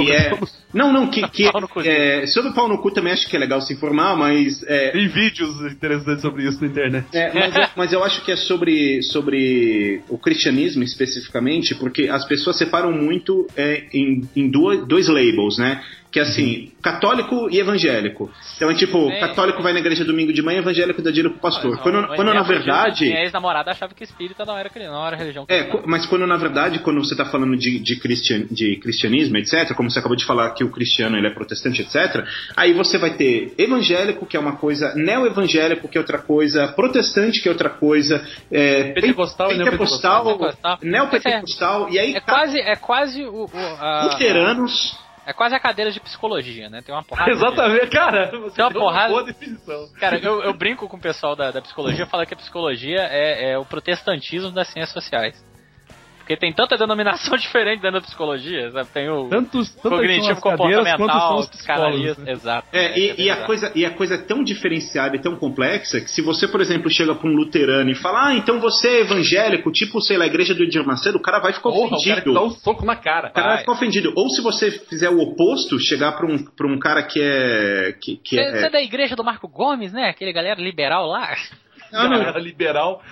Que é. Não, não, que, que é, sobre o pau no cu também acho que é legal se informar, mas. É, Tem vídeos interessantes sobre isso na internet. é, mas, eu- mas eu acho que é sobre, sobre o cristianismo especificamente, porque as pessoas separam muito é, em, em duas, dois labels, né? Que é assim, católico e evangélico. Então é tipo, É. católico vai na igreja domingo de manhã, evangélico dá dinheiro pro pastor. Não, Quando, quando na exemplo disso, verdade. Minha ex-namorada achava que espírita não era, não era religião É, mas quando na verdade, quando você está falando de, de, cristian, de cristianismo, etc., como você acabou de falar que o cristiano ele é protestante, etc., aí você vai ter evangélico, que é uma coisa, neo-evangélico, que é outra coisa, protestante, que é outra coisa, é, Pentecostal pentecostal, neopentecostal. neopentecostal, e aí É quase, é quase o, o- a, luteranos. É quase a cadeira de psicologia, né? Tem uma porrada. de- Exatamente, cara. Você Tem uma porrada- boa definição. Cara, eu, eu brinco com o pessoal da, da psicologia, falo que a psicologia é, é o protestantismo das ciências sociais. Porque tem tanta denominação diferente dentro da psicologia, sabe? Tem o Tantos, cognitivo comportamental, os psicólogos. psicanalista, né? exato. É, e, e a coisa, e a coisa é tão diferenciada e tão complexa que se você, por exemplo, chega pra um luterano e fala, ah, então você é evangélico, tipo, sei lá, a igreja do Edir Macedo, o cara vai ficar Porra, o ofendido. cara que dá um soco na cara. O cara vai Vai. ficar ofendido. Ou se você fizer o oposto, chegar pra um, pra um cara que é. que, que Você é... você é da igreja do Marco Gomes, né? Aquele galera liberal lá. Ah, não. Galera liberal.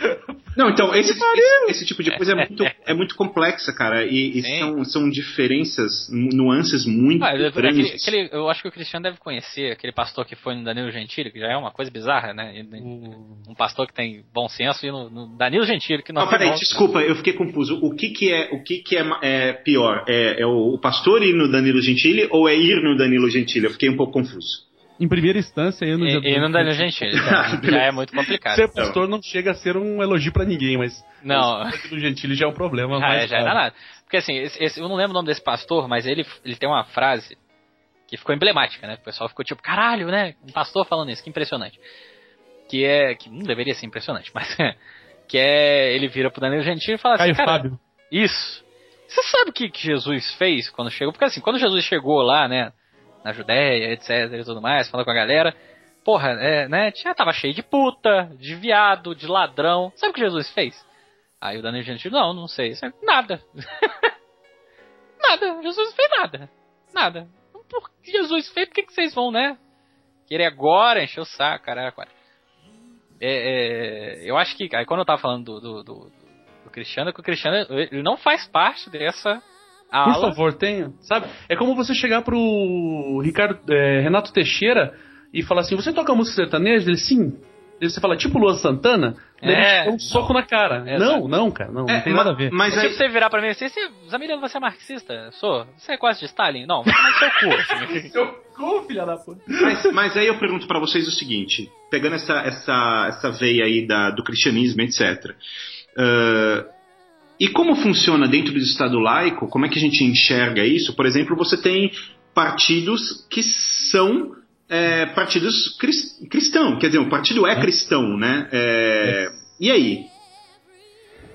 Não, então, esse, esse, esse tipo de coisa é muito, é muito complexa, cara. E, e são, são diferenças, nuances muito Ah, aquele- grandes. aquele- eu acho que o Cristiano deve conhecer aquele pastor que foi no Danilo Gentili, que já é uma coisa bizarra, né? Um pastor que tem bom senso e no, no Danilo Gentili que não Não, peraí, desculpa, eu fiquei confuso. O que, que é, o que que é, é pior? É, é o, o pastor ir no Danilo Gentili ou é ir no Danilo Gentili? Eu fiquei um pouco confuso. Em primeira instância, eu não E, e no Danilo Gentili. Já, já é muito complicado. Ser pastor não chega a ser um elogio pra ninguém, mas. Não. Aqui no Gentili já é um problema. É, já é danado. Porque assim, esse- esse- eu não lembro o nome desse pastor, mas ele, ele tem uma frase que ficou emblemática, né? O pessoal ficou tipo, caralho, né? Um pastor falando isso, que impressionante. Que é. Que não deveria ser impressionante, mas. que é. Ele vira pro Danilo Gentili e fala assim, Caio Fábio. Isso. Você sabe o que, que Jesus fez quando chegou? Porque assim, quando Jesus chegou lá, né, na Judéia, etc e tudo mais, falando com a galera, porra, é, né, tinha, tava cheio de puta, de viado, de ladrão. Sabe o que Jesus fez? Aí o Danilo Gentili, não, não sei. É Nada. nada. Jesus não fez nada. Nada. Por que Jesus fez? Por que, que vocês vão, né? Querer agora encher o saco, cara. agora. É, é, eu acho que, aí quando eu tava falando do, do, do, do Cristiano, que o Cristiano ele não faz parte dessa Por ala. favor, tenha. Sabe? É como você chegar pro Ricardo, é, Renato Teixeira e falar assim: Você toca música sertaneja? Ele sim. Daí você fala, tipo Luan Santana, É, um soco na cara. Exato. Não, não, cara, não, não É, tem ma- nada a ver. Mas É aí, tipo você virar pra mim assim, você, Zamiliano, você é marxista? Sou. Você é quase de Stalin? Não, vai tomar seu cu. Seu cu, filha da puta. mas, mas aí eu pergunto pra vocês o seguinte: pegando essa, essa, essa veia aí da, do cristianismo, etc. ah, e como funciona dentro do Estado laico? Como é que a gente enxerga isso? Por exemplo, você tem partidos que são é, partidos cris, cristãos. Quer dizer, o partido é cristão, né? É, e aí?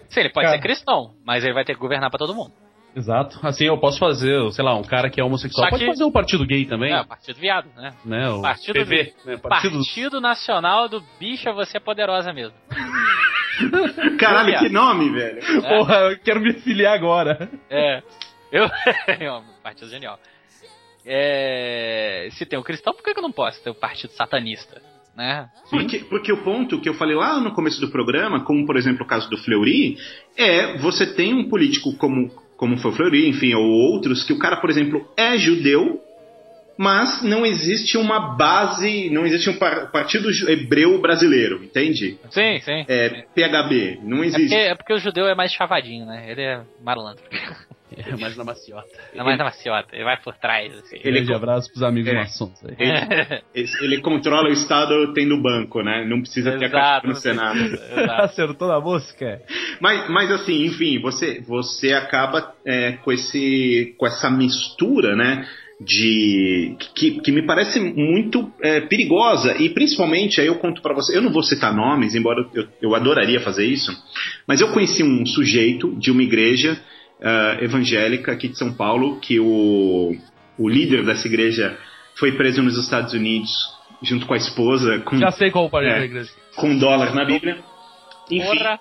Sim, ele pode Cara. ser cristão, mas ele vai ter que governar pra todo mundo. Exato. Assim, eu posso fazer, sei lá, um cara que é homossexual. Só Pode que- fazer um partido gay também. É, partido viado, né? né? O Partido PV. Né? Partido... Partido Nacional do Bicha Você é Poderosa mesmo. Caralho, que nome, velho! Porra, eu quero me filiar agora. É. Eu. é um partido genial. É, se tem o cristão, por que eu não posso ter o partido satanista? Né? Porque, porque o ponto que eu falei lá no começo do programa, como por exemplo o caso do Fleury, é você tem um político como, como foi o Fleury, enfim, ou outros, que o cara, por exemplo, é judeu, mas não existe uma base, não existe um par- partido hebreu brasileiro, entende? Sim, sim. É PHB, não É existe. porque, é porque o judeu é mais chavadinho, né? Ele é malandro. É, mais na maciota. Não é mais na maciota, ele vai por trás, assim. Ele co- abraço pros amigos É. maçons aí. Ele, ele controla o Estado tendo banco, né? Não precisa ter a carta no Senado. Exato. Acertou na mosca? Mas, mas assim, enfim, você, você acaba é, com, esse, com essa mistura, né? De que, que me parece muito é, perigosa e principalmente aí eu conto pra você. Eu não vou citar nomes, embora eu, eu adoraria fazer isso, mas eu conheci um sujeito de uma igreja ah, evangélica aqui de São Paulo que o, o líder dessa igreja foi preso nos Estados Unidos junto com a esposa com, Já sei qual o É. da igreja. com dólar na Bíblia. Enfim, Porra,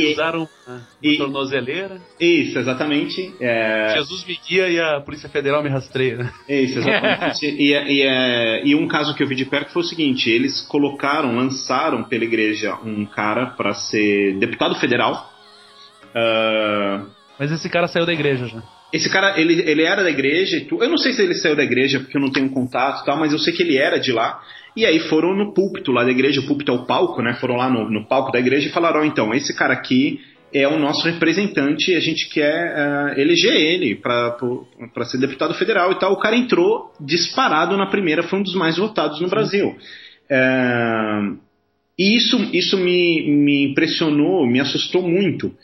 e, Usaram uma E- tornozeleira. isso, exatamente. É, Jesus me guia e a Polícia Federal me rastreia. né? Isso, exatamente. e, é- e, é- e um caso que eu vi de perto foi o seguinte: eles colocaram, lançaram pela igreja um cara para ser deputado federal. Ah, Mas esse cara saiu da igreja já. esse cara, ele, ele era da igreja. e Eu não sei se ele saiu da igreja porque eu não tenho contato e tal, mas eu sei que ele era de lá. E aí foram no púlpito lá da igreja, o púlpito é o palco, né? Foram lá no, no palco da igreja e falaram: ó, então, esse cara aqui é o nosso representante e a gente quer ah, eleger ele para ser deputado federal e tal. O cara entrou disparado na primeira, foi um dos mais votados no Brasil. É, e isso, isso me, me impressionou, me assustou muito.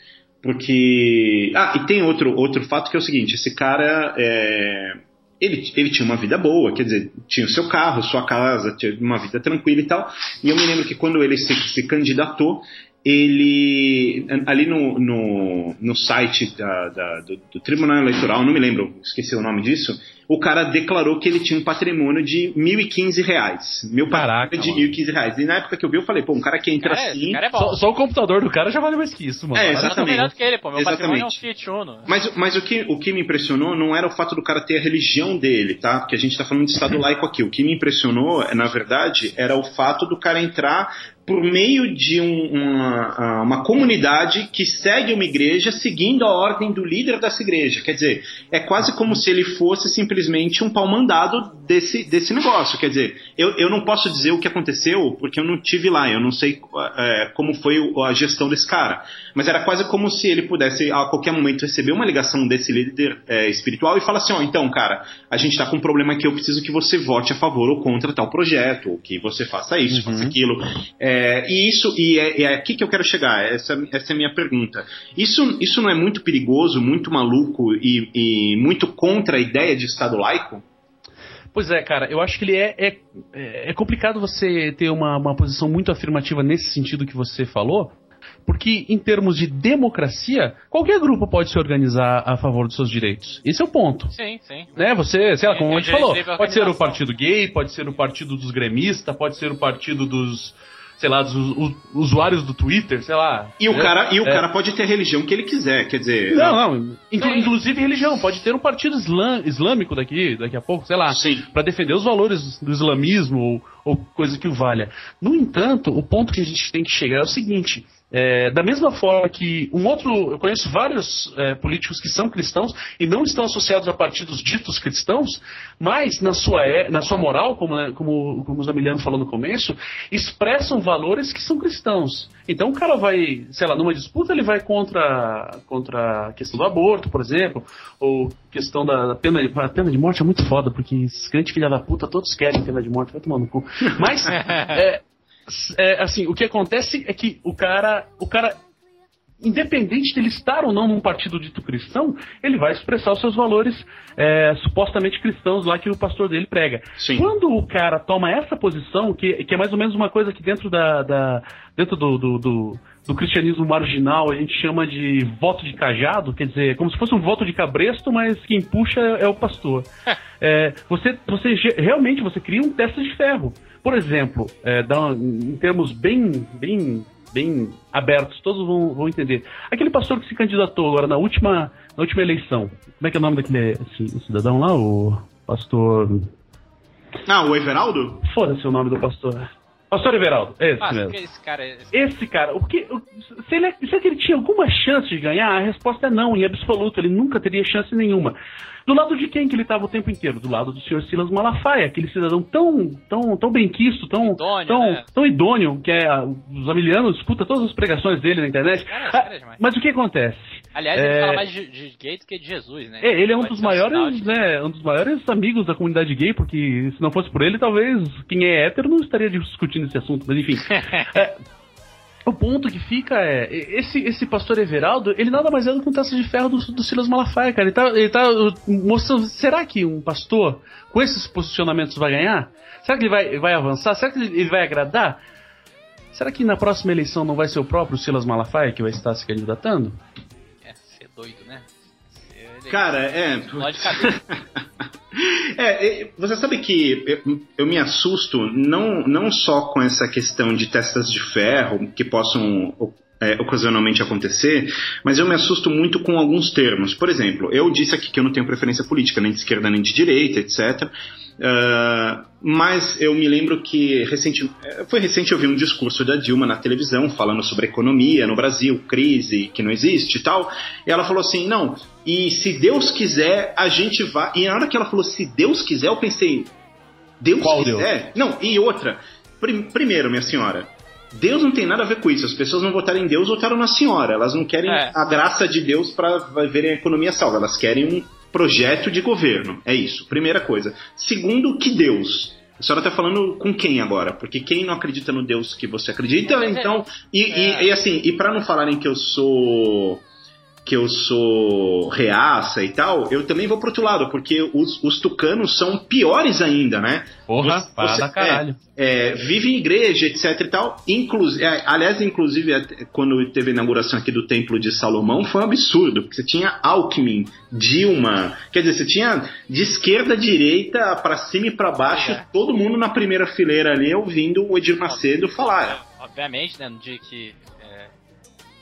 Porque. Ah, e tem outro, outro fato que é o seguinte: esse cara. é, ele, ele tinha uma vida boa, quer dizer, tinha o seu carro, sua casa, tinha uma vida tranquila e tal. E eu me lembro que quando ele se, se candidatou, ele. Ali no, no, no site da- da- do, do Tribunal Eleitoral, não me lembro, esqueci o nome disso, o cara declarou que ele tinha um patrimônio de 1.015 reais. Meu Caraca, patrimônio mano. de 1.015 reais. E na época que eu vi, eu falei, pô, um cara que entra é, assim. cara é bom. Só, só o computador do cara já vale mais que isso, mano. É, exatamente. melhor do que ele, pô. Meu patrimônio é um Exatamente. Fiat Uno. Mas, mas o, que, o que me impressionou não era o fato do cara ter a religião dele, tá? Porque a gente tá falando de Estado laico aqui. O que me impressionou, na verdade, era o fato do cara entrar por meio de um- uma, uma comunidade que segue uma igreja seguindo a ordem do líder dessa igreja. Quer dizer, é quase como se ele fosse simplesmente um pau mandado desse, desse negócio. Quer dizer, eu, eu não posso dizer o que aconteceu porque eu não tive lá, eu não sei é, como foi a gestão desse cara. Mas era quase como se ele pudesse a qualquer momento receber uma ligação desse líder é, espiritual e falar assim: ó, então, cara, a gente tá com um problema aqui, eu preciso que você vote a favor ou contra tal projeto, ou que você faça isso, faça aquilo. É, e isso, e é, é aqui que eu quero chegar, essa, essa é a minha pergunta. Isso, isso não é muito perigoso, muito maluco e, e muito contra a ideia de Estado laico? Pois é, cara, eu acho que ele é, é, é complicado você ter uma, uma posição muito afirmativa nesse sentido que você falou, porque em termos de democracia, qualquer grupo pode se organizar a favor dos seus direitos. Esse é o ponto. Sim, sim. Né, você, sei lá, como a gente falou, pode ser o partido gay, pode ser o partido dos gremistas, pode ser o partido dos, sei lá, dos usuários do Twitter, sei lá. E o, É, cara, e o é. cara pode ter a religião que ele quiser, quer dizer. Não, não. inclu- Sim. inclusive religião. Pode ter um partido islã- islâmico daqui, daqui a pouco, sei lá. Sim. Pra defender os valores do islamismo ou, ou coisa que o valha. No entanto, o ponto que a gente tem que chegar é o seguinte. É, da mesma forma que um outro. Eu conheço vários é, políticos que são cristãos e não estão associados a partidos ditos cristãos, mas na sua, é- na sua moral, como, né, como, como o Zamiliano falou no começo, expressam valores que são cristãos. Então o cara vai, sei lá, numa disputa ele vai contra, contra a questão do aborto, por exemplo, ou questão da, da pena, de, a pena de morte é muito foda, porque esses crentes filha da puta todos querem pena de morte, vai tomar no cu. Mas, é, é, assim, o que acontece é que o cara, o cara, independente dele estar ou não num partido dito cristão, ele vai expressar os seus valores é, supostamente cristãos lá que o pastor dele prega. Sim. Quando o cara toma essa posição, que, que é mais ou menos uma coisa que dentro da, da- dentro do, do, do- do cristianismo marginal a gente chama de voto de cajado, quer dizer, como se fosse um voto de cabresto, mas quem puxa é o pastor. É, você, você realmente você cria um teste de ferro. Por exemplo, é, dá em termos bem, bem, bem abertos, todos vão, vão entender. Aquele pastor que se candidatou agora na última, na última eleição, como é que é o nome daquele esse- cidadão lá? O pastor. Ah, o Everaldo? Foda-se o nome do pastor. Pastor Everaldo, é esse Ah, mesmo. esse cara. Esse... Esse cara, o que, o- se, ele, se ele tinha alguma chance de ganhar, a resposta é não, em absoluto. Ele nunca teria chance nenhuma. Do lado de quem que ele estava o tempo inteiro? Do lado do senhor Silas Malafaia, aquele cidadão tão, tão, tão benquisto, tão Idôneo, tão, né? tão idôneo, que é, os amilianos escuta todas as pregações dele na internet. Cara, Ah, cara, mas o que acontece? Aliás, ele É, fala mais de, de gay do que de Jesus, né? É, ele é um dos maiores, né, um dos maiores amigos da comunidade gay, porque se não fosse por ele, talvez quem é hétero não estaria discutindo esse assunto, mas enfim. É, o ponto que fica é, esse, esse pastor Everaldo, ele nada mais é do que um taça de ferro do, do Silas Malafaia, cara. Ele tá, ele tá uh, mostrando, será que um pastor com esses posicionamentos vai ganhar? Será que ele vai, vai avançar? Será que ele, vai agradar? Será que na próxima eleição não vai ser o próprio Silas Malafaia que vai estar se candidatando? É, ser doido, né? Ser- Cara, é. Cabeça. É, você sabe que eu, eu me assusto não, não só com essa questão de testas de ferro que possam é, ocasionalmente acontecer, mas eu me assusto muito com alguns termos. Por exemplo, eu disse aqui que eu não tenho preferência política, nem de esquerda nem de direita, etc. Ah, mas eu me lembro que recente, eh, foi recente eu vi um discurso da Dilma na televisão falando sobre economia no Brasil, crise que não existe e tal. E ela falou assim: não, e se Deus quiser, a gente vai. E na hora que ela falou se Deus quiser, eu pensei: Deus Qual quiser? Não, e outra. Prim- primeiro, minha senhora. Deus não tem nada a ver com isso. As pessoas não votaram em Deus, votaram na senhora. Elas não querem É. a graça de Deus para verem a economia salva. Elas querem um projeto de governo. É isso. Primeira coisa. Segundo, que Deus? A senhora tá falando com quem agora? Porque quem não acredita no Deus que você acredita, é- então. E, e- é. e assim, e para não falarem que eu sou. Que eu sou reaça e tal, eu também vou pro outro lado, porque os, os tucanos são piores ainda, né? Porra, Você- para você- da caralho. é, vive em igreja, etc e tal. Inclusive, aliás, inclusive, quando teve a inauguração aqui do Templo de Salomão, foi um absurdo, porque você tinha Alckmin, Dilma, quer dizer, você tinha de esquerda a direita, pra cima e pra baixo, É. todo mundo na primeira fileira ali ouvindo o Edir Macedo falar. Obviamente, né, no dia que é,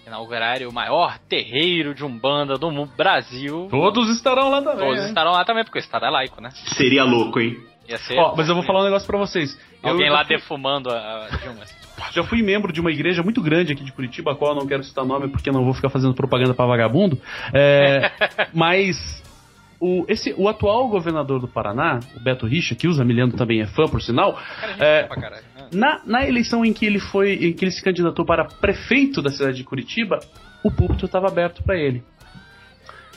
inaugurarem o maior terreiro de Umbanda do Brasil, Todos estarão lá também. todos hein? estarão lá também, porque o Estado é laico, né? Seria louco, hein? Ia ser Ó, mas eu vou falar um negócio pra vocês. Eu alguém já lá fui- defumando a, a Dilma. assim. Já fui membro de uma igreja muito grande aqui de Curitiba, a qual eu não quero citar nome porque não vou ficar fazendo propaganda pra vagabundo. É, mas o, esse, o atual governador do Paraná, o Beto Richa, que o Zamiliano também é fã, por sinal, Cara, É, boa pra caralho. Na, na eleição em que ele foi, em que ele se candidatou para prefeito da cidade de Curitiba, o púlpito estava aberto para ele.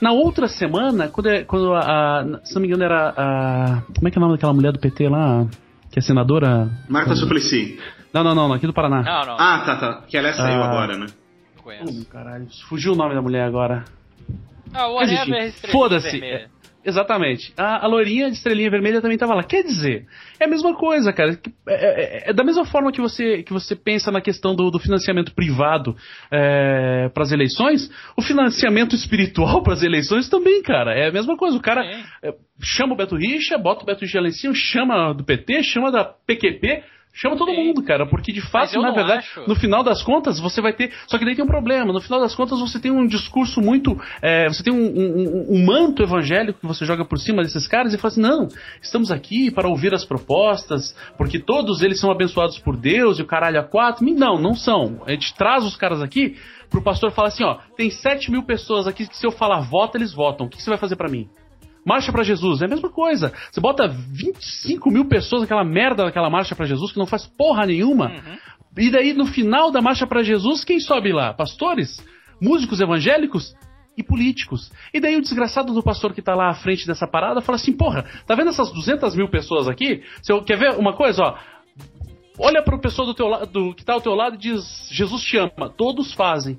Na outra semana, quando, é- quando a, a- se não me engano era a, como é que é o nome daquela mulher do PT lá, que é senadora? Marta Suplicy. Não, não, não, não, aqui do Paraná. Não, não, Ah, tá, tá. Que ela saiu Ah. agora, né? não conheço. Oh, caralho, fugiu o nome da mulher agora. Ah, o estrelinha foda-se. vermelha. Exatamente. A, a loirinha de estrelinha vermelha também tava lá. Quer dizer, é a mesma coisa, cara. Que- É, é- é da mesma forma que você, que você pensa na questão do, do financiamento privado para as eleições, o financiamento espiritual para as eleições também, cara. É a mesma coisa. O cara é, chama o Beto Richa, bota o Beto Richa lá em cima, chama do PT, chama da PQP. Chama todo Sim. mundo, cara, porque de fato, na verdade, acho. no final das contas, você vai ter. Só que daí tem um problema. No final das contas, você tem um discurso muito. é, você tem um, um- um- um manto evangélico que você joga por cima desses caras e fala assim: não, estamos aqui para ouvir as propostas, porque todos eles são abençoados por Deus e o caralho a quatro. Não, não são. A gente traz os caras aqui pro pastor falar assim: ó, tem 7 mil pessoas aqui que se eu falar vota, eles votam. O que que você vai fazer para mim? Marcha pra Jesus, é a mesma coisa. Você bota 25 mil pessoas naquela merda daquela marcha pra Jesus que não faz porra nenhuma. E daí no final da marcha pra Jesus, quem sobe lá? Pastores? Músicos evangélicos? E políticos. E daí o desgraçado do pastor que tá lá à frente dessa parada fala assim: porra, tá vendo essas 200 mil pessoas aqui? Você quer ver uma coisa, ó? Olha pro pessoa do teu lado, que tá ao teu lado e diz: Jesus te ama. Todos fazem.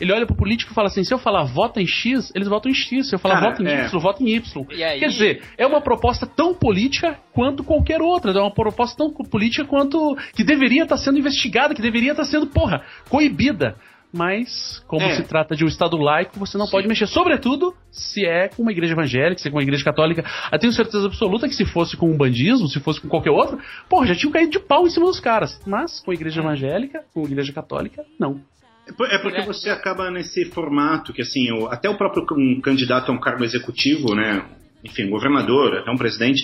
Ele olha pro político e fala assim: se eu falar vota em X, eles votam em X. Se eu falar Cara, vota em é. Y, vota em Y. E aí- Quer dizer, é uma proposta tão política quanto qualquer outra. É uma proposta tão política quanto. que deveria estar sendo investigada, que deveria estar sendo, porra, coibida. Mas, como É. se trata de um Estado laico, você não pode mexer. Sobretudo se é com uma igreja evangélica, se é com uma igreja católica. Eu tenho certeza absoluta que se fosse com um bandismo, se fosse com qualquer outro, porra, já tinham caído de pau em cima dos caras. Mas com a igreja evangélica, com a igreja católica, não. É É porque você acaba nesse formato que, assim, o- até o próprio um candidato a um cargo executivo, né? enfim, um governador, até um presidente,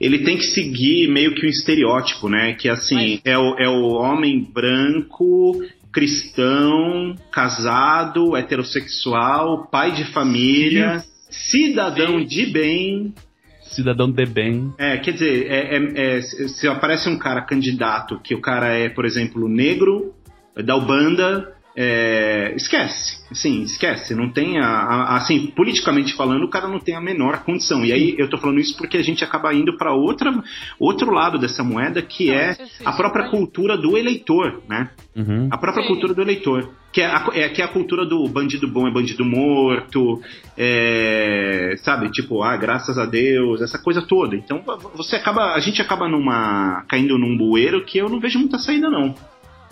ele tem que seguir meio que um estereótipo, né? Que assim, é, o, é o homem branco, cristão, casado, heterossexual, pai de família, cidadão de bem. Cidadão de bem. É, quer dizer, é, é- é- se aparece um cara candidato que o cara é, por exemplo, negro, da Ubanda, é, esquece. Sim, esquece. Não tem a, a- assim, politicamente falando, o cara não tem a menor condição. E aí eu tô falando isso porque a gente acaba indo para outra outro lado dessa moeda, que Não, é isso- isso a própria vai- cultura do eleitor, né? Uhum. A própria Sim. cultura do eleitor. Que é, a, é, que é a cultura do bandido bom é bandido morto, é, sabe? Tipo, ah, graças a Deus, essa coisa toda. Então você acaba, a gente acaba numa caindo num bueiro que eu não vejo muita saída não.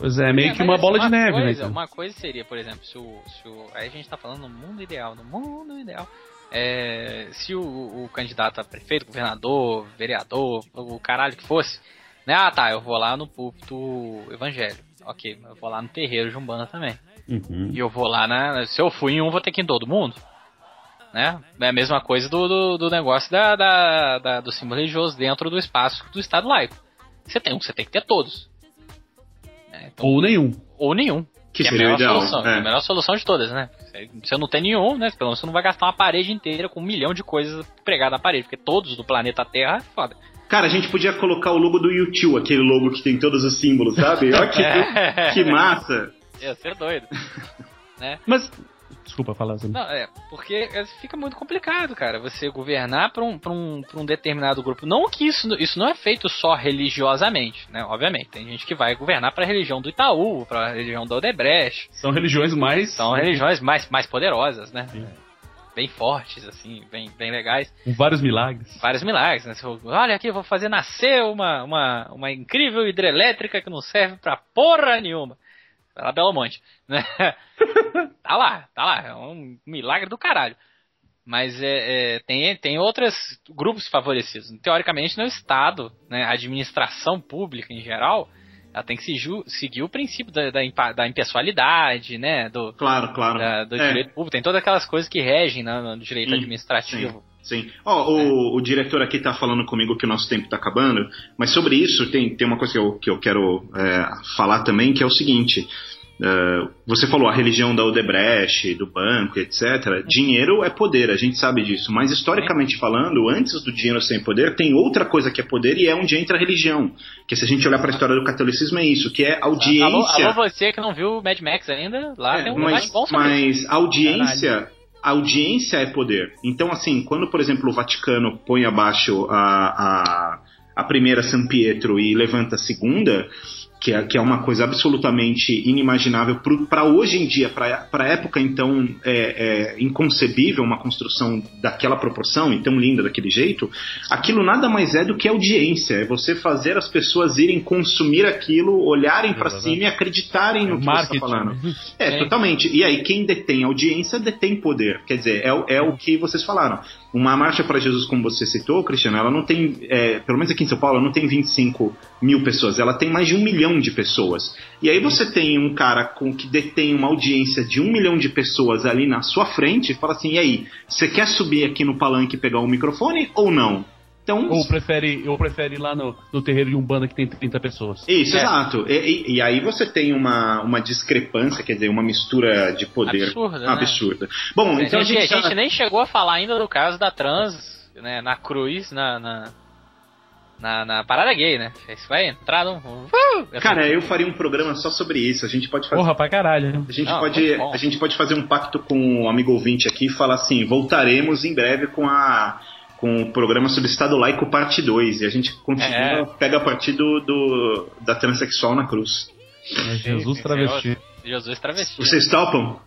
Pois é, meio É, que uma assim, bola de neve, né? coisa, cara? Uma coisa seria, por exemplo, se o, se o. Aí a gente tá falando no mundo ideal, no mundo ideal. É, se o, o candidato a prefeito, governador, vereador, o caralho que fosse, né? Ah tá, eu vou lá no púlpito evangélico. Ok, eu vou lá no terreiro de Umbanda também. Uhum. E eu vou lá na. Se eu fui em um, vou ter que ir em todo mundo. Né? É a mesma coisa do, do, do negócio da, da, da- do símbolo religioso dentro do espaço do Estado laico. Você tem um, você tem que ter todos. Né? Ou nenhum. ou nenhum. Que é a seria o melhor ideal, Solução, é. é a melhor solução de todas, né? Se você não tem nenhum, né? Pelo menos você não vai gastar uma parede inteira com um milhão de coisas pregadas na parede, porque todos do planeta Terra é foda. Cara, a gente podia colocar o logo do YouTube, aquele logo que tem todos os símbolos, sabe? Olha que, É. que massa. Ia ser doido. Mas. Desculpa falar assim. Não, é, porque é, fica muito complicado, cara, você governar para um, pra um, pra um determinado grupo. Não que isso, isso não é feito só religiosamente, né? Obviamente, tem gente que vai governar para a religião do Itaú, para a religião da Odebrecht. São religiões mais. São religiões mais, mais poderosas, né? Sim. Bem fortes, assim, bem, bem legais. Com vários milagres. Vários milagres, né? Você Olha aqui, eu vou fazer nascer uma, uma, uma incrível hidrelétrica que não serve pra porra nenhuma. Vai lá, Belo Monte. Né? tá lá, tá lá. É um milagre do caralho. Mas é, é, tem, tem outros grupos favorecidos. Teoricamente, no Estado, né, a administração pública em geral, ela tem que se seguir o princípio da, da, da impessoalidade, né? Do, Claro, claro. da- do É. direito público. Tem todas aquelas coisas que regem né, no direito Sim, administrativo. Sim. Ó, o, o diretor aqui tá falando comigo que o nosso tempo tá acabando, mas sobre isso tem, tem uma coisa que eu, que eu quero é, falar também, que é o seguinte. é, você falou a religião da Odebrecht, do banco, etc. Dinheiro é poder, a gente sabe disso. Mas historicamente falando, antes do dinheiro ser poder, tem outra coisa que é poder e é onde entra a religião. Que se a gente olhar para a história do catolicismo é isso, que é audiência. Alô, alô, você que não viu Mad Max ainda, lá É, tem um mas, bom sobre mas audiência, audiência é poder. Então, assim, quando, por exemplo, o Vaticano põe abaixo a, a, a primeira San Pietro e levanta a segunda, que é, que é uma coisa absolutamente inimaginável para hoje em dia, para a época então é, é inconcebível uma construção daquela proporção e tão linda daquele jeito, aquilo nada mais é do que audiência, é você fazer as pessoas irem consumir aquilo, olharem para cima e acreditarem no que você Marketing. está falando. É, totalmente. E aí, quem detém audiência detém poder. Quer dizer, é, é o que vocês falaram. Uma marcha para Jesus, como você citou, Cristiano, ela não tem, é, pelo menos aqui em São Paulo, ela não tem 25 mil pessoas, ela tem mais de um milhão de pessoas. E aí você tem um cara com que detém uma audiência de um milhão de pessoas ali na sua frente e fala assim: e aí, você quer subir aqui no palanque e pegar o microfone ou não? Então, Ou prefere, ou prefere ir lá no, no terreiro de Umbanda que tem 30 pessoas. Isso, É. exato. E, e- e aí você tem uma, uma discrepância, quer dizer, uma mistura de poder Absurda, né? absurda. Bom, então a, gente, a gente nem chegou a falar ainda do caso da trans, né, na cruz, na, na, na, na parada gay, né? Isso vai entrar num... Uh! Cara, eu faria um programa só sobre isso. A gente pode fazer. Porra, pra caralho. né? A gente, Não, pode, a gente pode fazer um pacto com o amigo ouvinte aqui e falar assim: voltaremos em breve com a com o programa sobre Estado Laico parte 2 e a gente continua, É. pega a partir do, do- da transexual na cruz. É Jesus travesti. Jesus travesti. Vocês topam?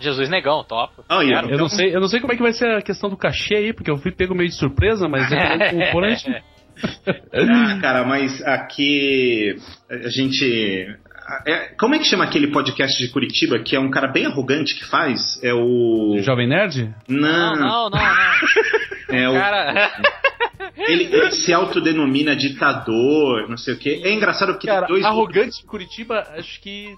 Jesus negão, topo. Oh, yeah. Eu não, sei, eu não sei como é que vai ser a questão do cachê aí, porque eu fui pego meio de surpresa, mas é. Ah, cara, mas aqui a gente. É- como é que chama aquele podcast de Curitiba que é um cara bem arrogante que faz? É o. Jovem Nerd? Não, não, não, não. É o Cara, ele, ele se autodenomina ditador, não sei o quê. É engraçado porque Cara, dois. arrogante em Curitiba, acho que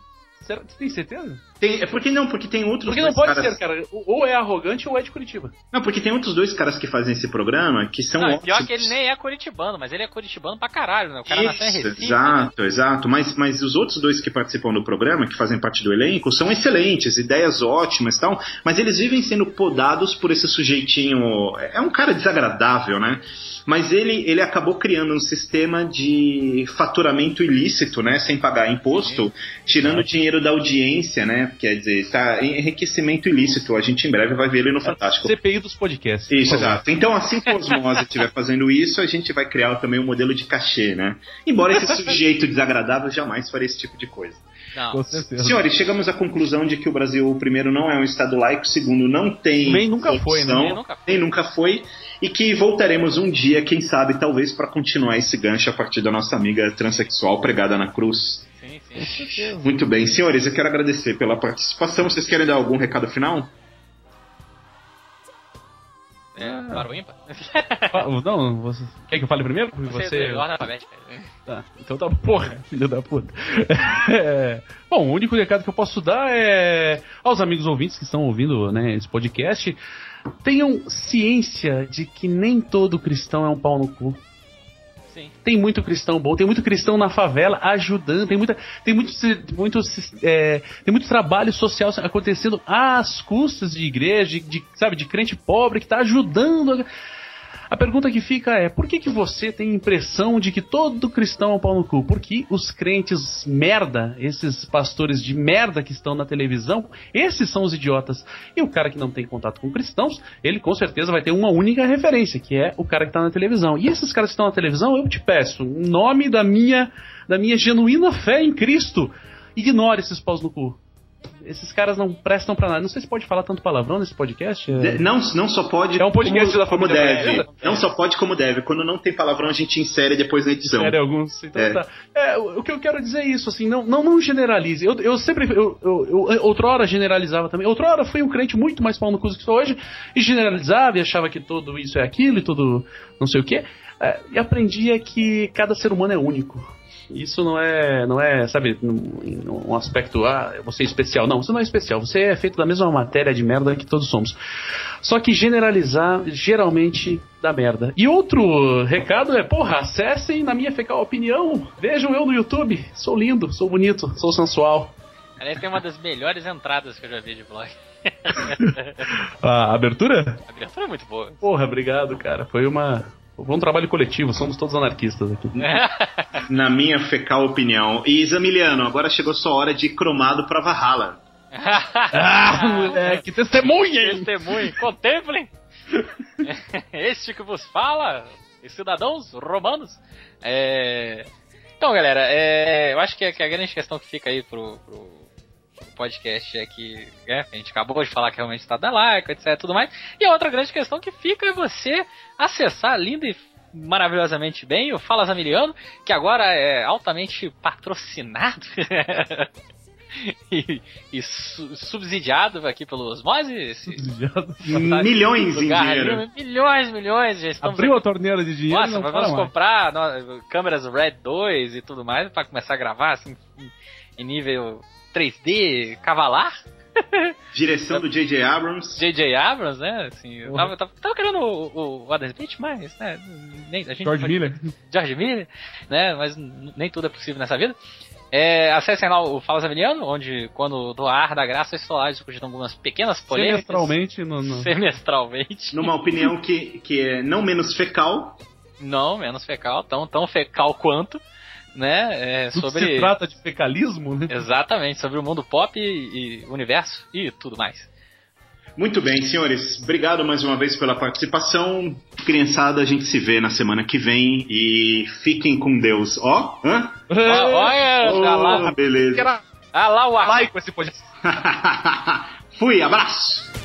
Será, você tem certeza? Tem, é porque não, porque tem outros Porque não pode caras. ser, cara. Ou é arrogante ou é de Curitiba. Não, porque tem outros dois caras que fazem esse programa que são Não, e ótimos. pior que ele nem é curitibano, mas ele é curitibano pra caralho, né? O cara nasceu em Isso, Recife. né? exato, exato. Mas, mas os outros dois que participam do programa, que fazem parte do elenco, são excelentes, ideias ótimas e tal, mas eles vivem sendo podados por esse sujeitinho. É um cara desagradável, né? Mas ele, ele acabou criando um sistema de faturamento ilícito, né? Sem pagar imposto, tirando dinheiro da audiência, né? Quer dizer, tá enriquecimento ilícito. A gente em breve vai ver ele no Fantástico. CPI dos podcasts. Isso, exato. Então, assim que o Osmose estiver fazendo isso, a gente vai criar também um modelo de cachê, né? Embora esse sujeito desagradável jamais faria esse tipo de coisa. Não. Com certeza. Senhores, chegamos à conclusão de que o Brasil, primeiro, não é um Estado laico, segundo, não tem. Nem nunca foi, né? opção, Nem nunca foi. nem nunca foi, e que voltaremos um dia, quem sabe, talvez, para continuar esse gancho a partir da nossa amiga transexual pregada na cruz. Sim, sim. Muito bem, senhores, eu quero agradecer pela participação. Vocês querem dar algum recado final? É, para o ímpar. Ah, Não, você... quer que eu fale primeiro? Você, Você... é alfabética. Tá, então tá, porra, filho da puta. É, Bom, o único recado que eu posso dar é aos amigos ouvintes que estão ouvindo né, esse podcast, tenham ciência de que nem todo cristão é um pau no cu. Tem muito cristão bom, tem muito cristão na favela ajudando, tem muita, tem muito, muito, é, tem muito trabalho social acontecendo às custas de igreja, de, de, sabe, de crente pobre que tá ajudando. a- A pergunta que fica é: por que, que você tem a impressão de que todo cristão é um pau no cu? Porque os crentes merda, esses pastores de merda que estão na televisão, esses são os idiotas. E o cara que não tem contato com cristãos, ele com certeza vai ter uma única referência, que é o cara que está na televisão. E esses caras que estão na televisão, eu te peço, em nome da minha, da minha genuína fé em Cristo, ignore esses paus no cu. Esses caras não prestam pra nada. Não sei se pode falar tanto palavrão nesse podcast. é- De- Não, não só pode. É um podcast como, da como família deve. Não só pode como deve. Quando não tem palavrão, a gente insere depois na edição. Sério, alguns. Então, É. tá. É, o o que eu quero dizer é isso, assim, não, não, não generalize. Eu, eu sempre. Eu, eu, eu, outrora generalizava também. Outrora fui um crente muito mais pau no cu do que sou hoje, e generalizava e achava que tudo isso é aquilo e tudo não sei o quê. É, e aprendia que cada ser humano é único. Isso não é, não é, sabe, um, um aspecto, ah, você é especial. Não, você não é especial. Você é feito da mesma matéria de merda que todos somos. Só que generalizar geralmente dá merda. E outro recado é, porra, acessem na minha fecal opinião. Vejam eu no YouTube. Sou lindo, sou bonito, sou sensual. Aliás, tem uma das melhores entradas que eu já vi de vlog. A abertura? A abertura é muito boa. Porra, obrigado, cara. Foi uma. Foi um trabalho coletivo, somos todos anarquistas aqui. Na minha fecal opinião. E Zamiliano, agora chegou sua hora de ir cromado pra Valhalla. ah, moleque, testemunha! hein? Testemunhe, contemplem! este que vos fala, cidadãos romanos. É... Então, galera, é... eu acho que, a- que a grande questão que fica aí pro, pro podcast é que né, a gente acabou de falar que realmente está da like, etc, tudo mais. E a outra grande questão que fica é você acessar linda e maravilhosamente bem o Fala Zamiliano, que agora é altamente patrocinado. e, e su- subsidiado aqui pelo Osmose, esse Milhões em dinheiro. ali, milhões, milhões, já estamos Abriu a torneira de dinheiro e nossa, vamos comprar no- câmeras Red 2 e tudo mais pra começar a gravar assim em- em nível 3D cavalar. Direção do J.J. Abrams. J.J. Abrams, né? Assim, eu Porra. tava, tava, tava querendo o, o Adam Smith, mas né, nem, a gente George pode- Miller. George Miller, né? Mas nem tudo é possível nessa vida. É, acessem lá o Fala Zamiliano, onde quando do ar da graça eu estou lá discutindo algumas pequenas polêmicas. Semestralmente no. no... Semestralmente. Numa opinião que, que é não menos fecal. Não, menos fecal, tão, tão fecal quanto, né? É, Tudo sobre. se trata de fecalismo, né? Exatamente, sobre o mundo pop e, e universo e tudo mais. Muito bem, senhores. Obrigado mais uma vez pela participação. Criançada, a gente se vê na semana que vem. E fiquem com Deus. Ó, hã? Ó, Olha, Oh, ah lá, beleza. ah lá o ar. Laico esse podcast. Fui, abraço.